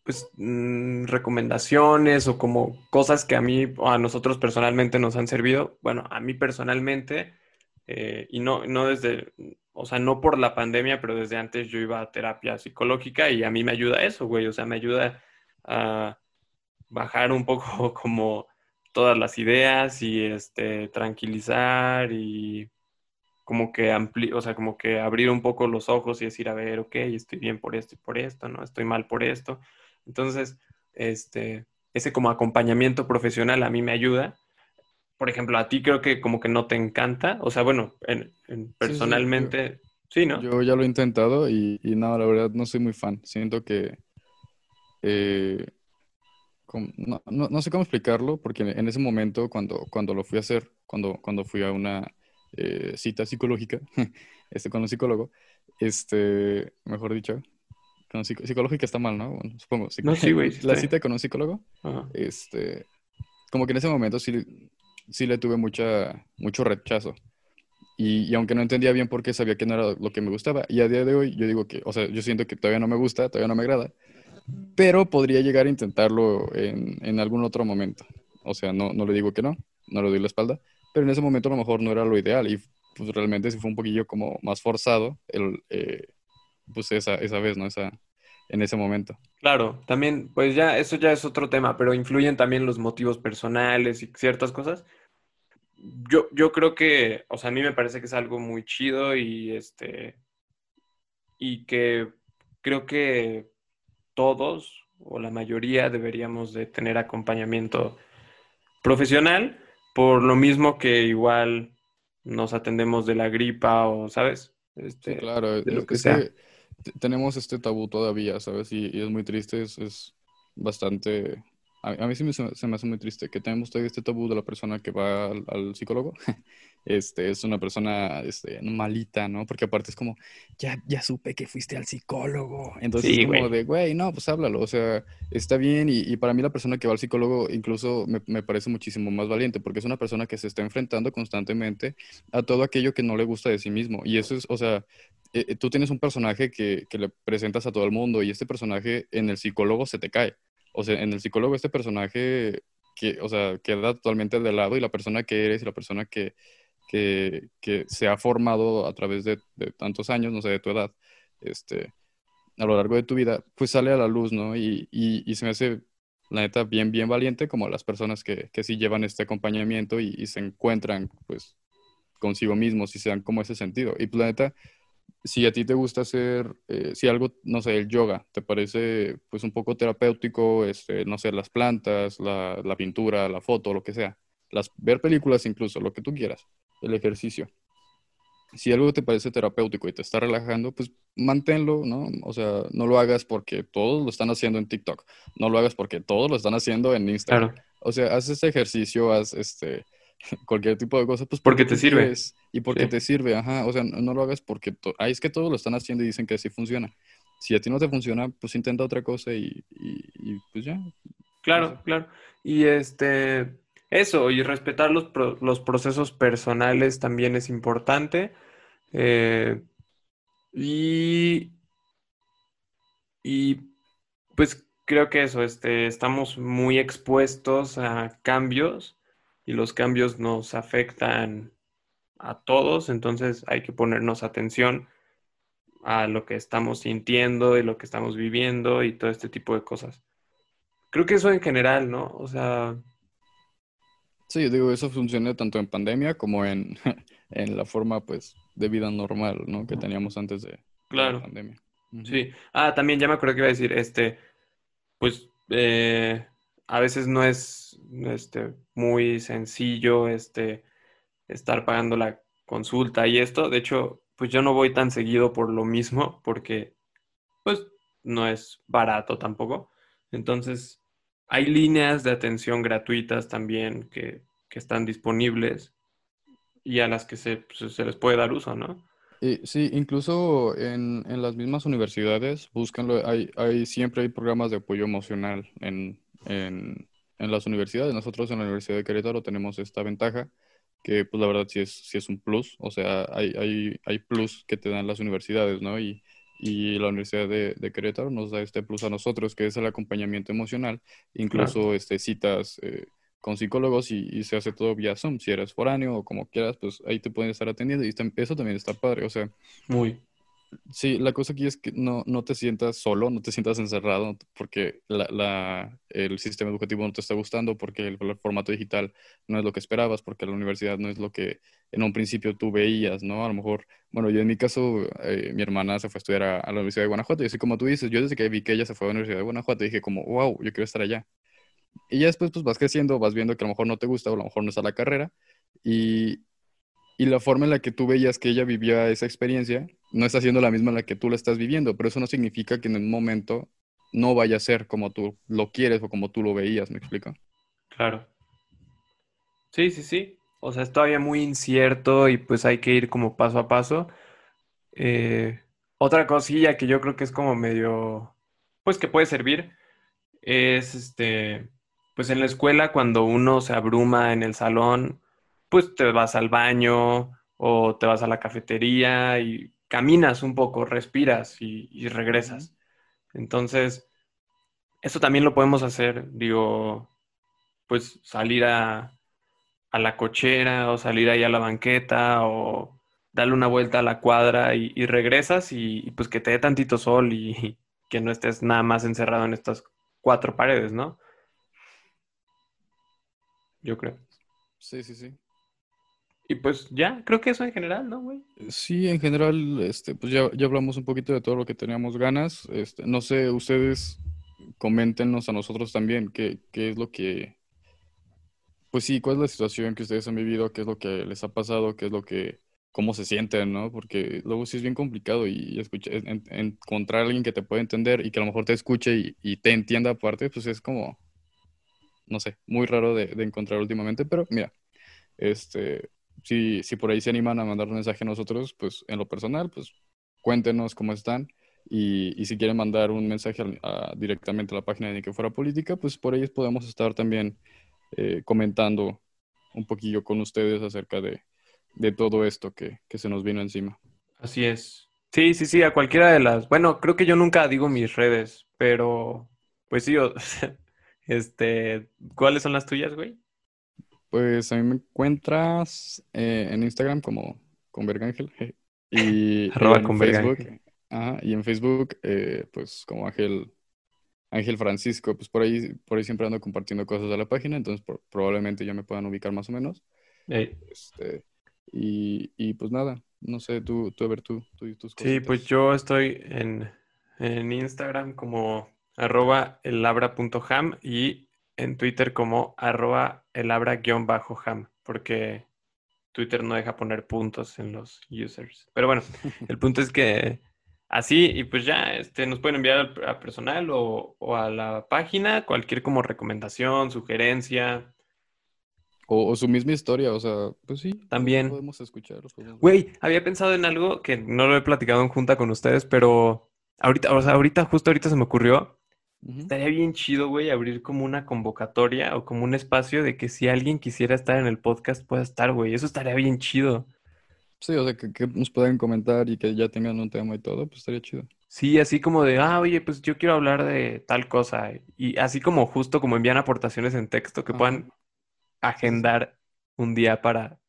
pues mm, recomendaciones o como cosas que a mí o a nosotros personalmente nos han servido. Bueno, a mí personalmente, eh, y no, no desde, o sea, no por la pandemia, pero desde antes yo iba a terapia psicológica y a mí me ayuda eso, güey. O sea, me ayuda a bajar un poco [LAUGHS] como todas las ideas y este tranquilizar y como que ampli o sea, como que abrir un poco los ojos y decir, a ver, ok, estoy bien por esto y por esto, ¿no? Estoy mal por esto. Entonces, este, ese como acompañamiento profesional a mí me ayuda. Por ejemplo, a ti creo que como que no te encanta, o sea, bueno, en, en personalmente, sí, ¿no? Yo ya lo he intentado y, y no, la verdad no soy muy fan. Siento que, eh, no, no- no sé cómo explicarlo, porque en ese momento, cuando, cuando lo fui a hacer, cuando, cuando fui a una eh, cita psicológica [LAUGHS] este, con un psicólogo, este, mejor dicho, con un psico- psicológica está mal, ¿no? Bueno, supongo. No, sí, güey, [LAUGHS] La cita con un psicólogo, Ajá. este, como que en ese momento sí, sí le tuve mucha, mucho rechazo. Y, y aunque no entendía bien por qué, sabía que no era lo que me gustaba. Y a día de hoy yo digo que, o sea, yo siento que todavía no me gusta, todavía no me agrada, pero podría llegar a intentarlo en, algún otro momento. O sea, no, no le digo que no, no le doy la espalda, pero en ese momento a lo mejor no era lo ideal y pues realmente sí fue un poquillo como más forzado el, eh, pues esa, esa vez, ¿no? Esa, en ese momento. Claro, también, pues ya, eso ya es otro tema, pero influyen también los motivos personales y ciertas cosas. Yo, yo creo que, o sea, a mí me parece que es algo muy chido y este, y que creo que todos o la mayoría deberíamos de tener acompañamiento profesional, por lo mismo que igual nos atendemos de la gripa o, ¿sabes? Este, Sí, claro, de lo es, que sea. que tenemos este tabú todavía, ¿sabes? Y, y es muy triste, es, es bastante... A, a mí sí me, se me hace muy triste que tenemos todavía este tabú de la persona que va al, al psicólogo. [LAUGHS] Este, es una persona este, malita, ¿no? Porque aparte es como, ya, ya supe que fuiste al psicólogo. Entonces Sí, es como güey. de, güey, no, pues háblalo. O sea, está bien. Y, y para mí la persona que va al psicólogo incluso me, me parece muchísimo más valiente porque es una persona que se está enfrentando constantemente a todo aquello que no le gusta de sí mismo. Y eso es, o sea, eh, eh, tú tienes un personaje que, que le presentas a todo el mundo y este personaje en el psicólogo se te cae. O sea, en el psicólogo este personaje que, o sea, queda totalmente de lado y la persona que eres y la persona que, que, que se ha formado a través de, tantos años, no sé, de tu edad, este, a lo largo de tu vida, pues sale a la luz, ¿no? Y, y, y se me hace, la neta, bien, bien valiente como las personas que, que sí llevan este acompañamiento y, y se encuentran, pues, consigo mismos y se dan como ese sentido. Y pues, la neta, si a ti te gusta hacer, eh, si algo, no sé, el yoga, te parece pues un poco terapéutico, este, no sé, las plantas, la, la pintura, la foto, lo que sea, las, ver películas incluso, lo que tú quieras, el ejercicio. Si algo te parece terapéutico y te está relajando, pues manténlo, ¿no? O sea, no lo hagas porque todos lo están haciendo en TikTok, no lo hagas porque todos lo están haciendo en Instagram. Claro. O sea, haz ese ejercicio, haz este, [LAUGHS] cualquier tipo de cosa, pues Porque te sirve. quieres y porque Sí. te sirve, ajá. O sea, no, no lo hagas porque, ay, es que todos lo están haciendo y dicen que así funciona. Si a ti no te funciona, pues intenta otra cosa y, y- y, pues ya. Claro, claro. Y este, eso, y respetar los, pro- los procesos personales también es importante. Eh, y, y pues creo que eso, este, estamos muy expuestos a cambios y los cambios nos afectan a todos, entonces hay que ponernos atención a lo que estamos sintiendo y lo que estamos viviendo y todo este tipo de cosas. Creo que eso en general, ¿no? O sea, Sí, digo, eso funciona tanto en pandemia como en, [LAUGHS] en la forma, pues, de vida normal, ¿no? Que teníamos antes de, de la Claro. pandemia. Sí. Ah, también ya me acuerdo que iba a decir, este, pues, eh, a veces no es, este, muy sencillo, este, estar pagando la consulta y esto. De hecho, pues yo no voy tan seguido por lo mismo, porque, pues, no es barato tampoco. Entonces, hay líneas de atención gratuitas también que, que están disponibles y a las que se, pues, se les puede dar uso, ¿no? Y sí, incluso en, en las mismas universidades, búscanlo, hay, hay, siempre hay programas de apoyo emocional en, en, en las universidades. Nosotros en la Universidad de Querétaro tenemos esta ventaja que pues la verdad sí es, sí es un plus, o sea, hay, hay, hay plus que te dan las universidades, ¿no? Y, y la Universidad de, de Querétaro nos da este plus a nosotros, que es el acompañamiento emocional, incluso este, citas eh, con psicólogos y, y se hace todo vía Zoom. Si eres foráneo o como quieras, pues ahí te pueden estar atendiendo y está- eso también está padre. O sea, Muy. Sí, la cosa aquí es que no, no te sientas solo, no te sientas encerrado porque el sistema educativo no te está gustando, porque el, formato digital no es lo que esperabas, porque la universidad no es lo que en un principio tú veías, ¿no? A lo mejor, bueno, yo en mi caso, eh, mi hermana se fue a estudiar a, a la Universidad de Guanajuato y así como tú dices, yo desde que vi que ella se fue a la Universidad de Guanajuato dije como, wow, yo quiero estar allá. Y ya después pues vas creciendo, vas viendo que a lo mejor no te gusta o a lo mejor no está la carrera y, y la forma en la que tú veías que ella vivía esa experiencia no está siendo la misma la que tú la estás viviendo, pero eso no significa que en un momento no vaya a ser como tú lo quieres o como tú lo veías, ¿me explico? Claro. Sí, sí, sí. O sea, es todavía muy incierto y pues hay que ir como paso a paso. Eh, otra cosilla que yo creo que es como medio, pues que puede servir, es este, pues en la escuela cuando uno se abruma en el salón, pues te vas al baño o te vas a la cafetería y caminas un poco, respiras y, y regresas. Entonces, eso también lo podemos hacer, digo, pues salir a, a la cochera o salir ahí a la banqueta o darle una vuelta a la cuadra y, y regresas y, y, pues que te dé tantito sol y [LAUGHS] que no estés nada más encerrado en estas cuatro paredes, ¿no? Yo creo. Sí, sí, sí. Y pues ya, creo que eso en general, ¿no, güey? Sí, en general, este, pues ya, ya hablamos un poquito de todo lo que teníamos ganas. Este, no sé, ustedes coméntenos a nosotros también qué, qué es lo que, pues sí, cuál es la situación que ustedes han vivido, qué es lo que les ha pasado, qué es lo que, cómo se sienten, ¿no? Porque luego sí es bien complicado y escucha- en- encontrar a alguien que te pueda entender y que a lo mejor te escuche y, y te entienda aparte, pues es como, no sé, muy raro de, de encontrar últimamente, pero mira, este, si, si por ahí se animan a mandar un mensaje a nosotros, pues en lo personal, pues cuéntenos cómo están y, y si quieren mandar un mensaje directamente a la página de que fuera política, pues por ahí podemos estar también eh, comentando un poquillo con ustedes acerca de, de todo esto que, que se nos vino encima. Así es. Sí, sí, sí, a cualquiera de las. Bueno, creo que yo nunca digo mis redes, pero pues sí, o- [LAUGHS] este, ¿cuáles son las tuyas, güey? Pues a mí me encuentras eh, en Instagram como Convergángel je, y Arroba en. Facebook, ajá, y en Facebook eh, pues como Ángel, Ángel Francisco, pues por ahí, por ahí siempre ando compartiendo cosas de la página, entonces por- probablemente ya me puedan ubicar más o menos. Este, y, y pues nada, no sé, tú, tú a ver tú, tú y tus Sí, pues yo estoy en, en Instagram como arroba elabra.ham y en Twitter como arroba elabra-ham, porque Twitter no deja poner puntos en los users. Pero bueno, [LAUGHS] el punto es que así, y pues ya, este, nos pueden enviar al- a personal o, o a la página cualquier como recomendación, sugerencia. O, o su misma historia, o sea, pues sí, También. podemos escuchar, podemos. Güey, había pensado en algo que no lo he platicado en junta con ustedes, pero ahorita, o sea, ahorita, justo ahorita se me ocurrió. Estaría bien chido, güey, abrir como una convocatoria o como un espacio de que si alguien quisiera estar en el podcast pueda estar, güey. Eso estaría bien chido. Sí, o sea, que, que nos puedan comentar y que ya tengan un tema y todo, pues estaría chido. Sí, así como de, ah, oye, pues yo quiero hablar de tal cosa. Y así como justo como envían aportaciones en texto que puedan agendar un día para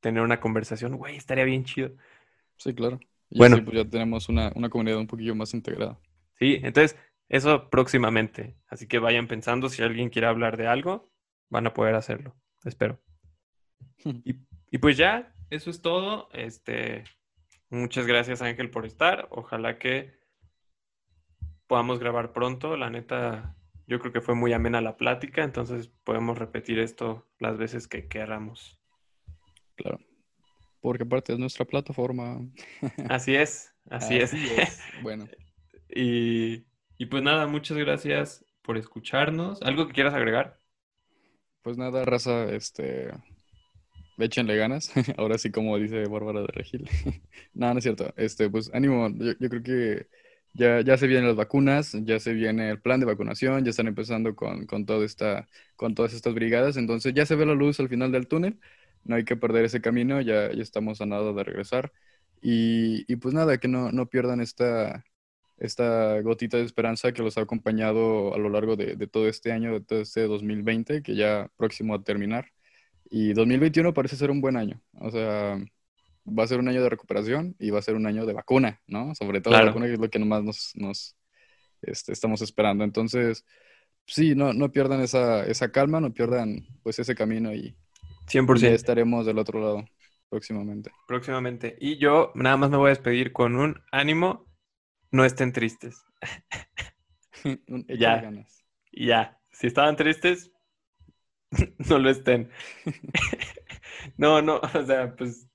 tener una conversación. Güey, estaría bien chido. Sí, claro. Y Bueno. así pues ya tenemos una, una comunidad un poquillo más integrada. Sí, entonces, eso próximamente. Así que vayan pensando si alguien quiere hablar de algo, van a poder hacerlo. Espero. [LAUGHS] Y, y pues ya, eso es todo. Este, muchas gracias, Ángel, por estar. Ojalá que podamos grabar pronto. La neta, yo creo que fue muy amena la plática, entonces podemos repetir esto las veces que queramos. Claro. Porque aparte es nuestra plataforma. Así es, así es. Bueno, [LAUGHS] Y, y pues nada, muchas gracias por escucharnos. ¿Algo que quieras agregar? pues nada, raza, este, échenle ganas. [LAUGHS] Ahora sí, como dice Bárbara de Regil. [LAUGHS] No, no es cierto. Este, pues ánimo. Yo, creo que ya, ya se vienen las vacunas, ya se viene el plan de vacunación, ya están empezando con, con toda esta, con todas estas brigadas. Entonces ya se ve la luz al final del túnel. No hay que perder ese camino, ya, ya estamos a nada de regresar. Y, y pues nada, que no, no pierdan esta, esta gotita de esperanza que los ha acompañado a lo largo de, de todo este año, de todo este 2020, que ya próximo a terminar. Y 2021 parece ser un buen año. O sea, va a ser un año de recuperación y va a ser un año de vacuna, ¿no? Sobre todo Claro. la vacuna, que es lo que nomás nos, nos este, estamos esperando. Entonces, sí, no, no pierdan esa, esa calma, no pierdan pues ese camino y, y ya 100%. estaremos del otro lado próximamente. Próximamente. Y yo nada más me voy a despedir con un ánimo. No estén tristes. [LAUGHS] ya. Ya. Si estaban tristes, [LAUGHS] no lo estén. [LAUGHS] no, no, o sea, pues,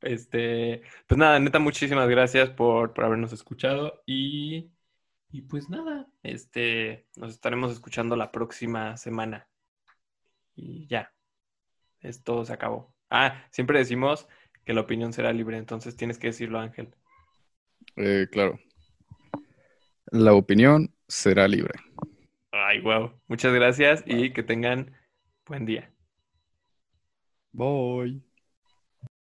este, pues nada, neta, muchísimas gracias por, por habernos escuchado y, y pues nada, este, nos estaremos escuchando la próxima semana. Y ya, esto se acabó. Ah, siempre decimos que la opinión será libre, entonces tienes que decirlo, Ángel. Eh, claro, la opinión será libre. Ay, wow. Muchas gracias y que tengan buen día. Bye.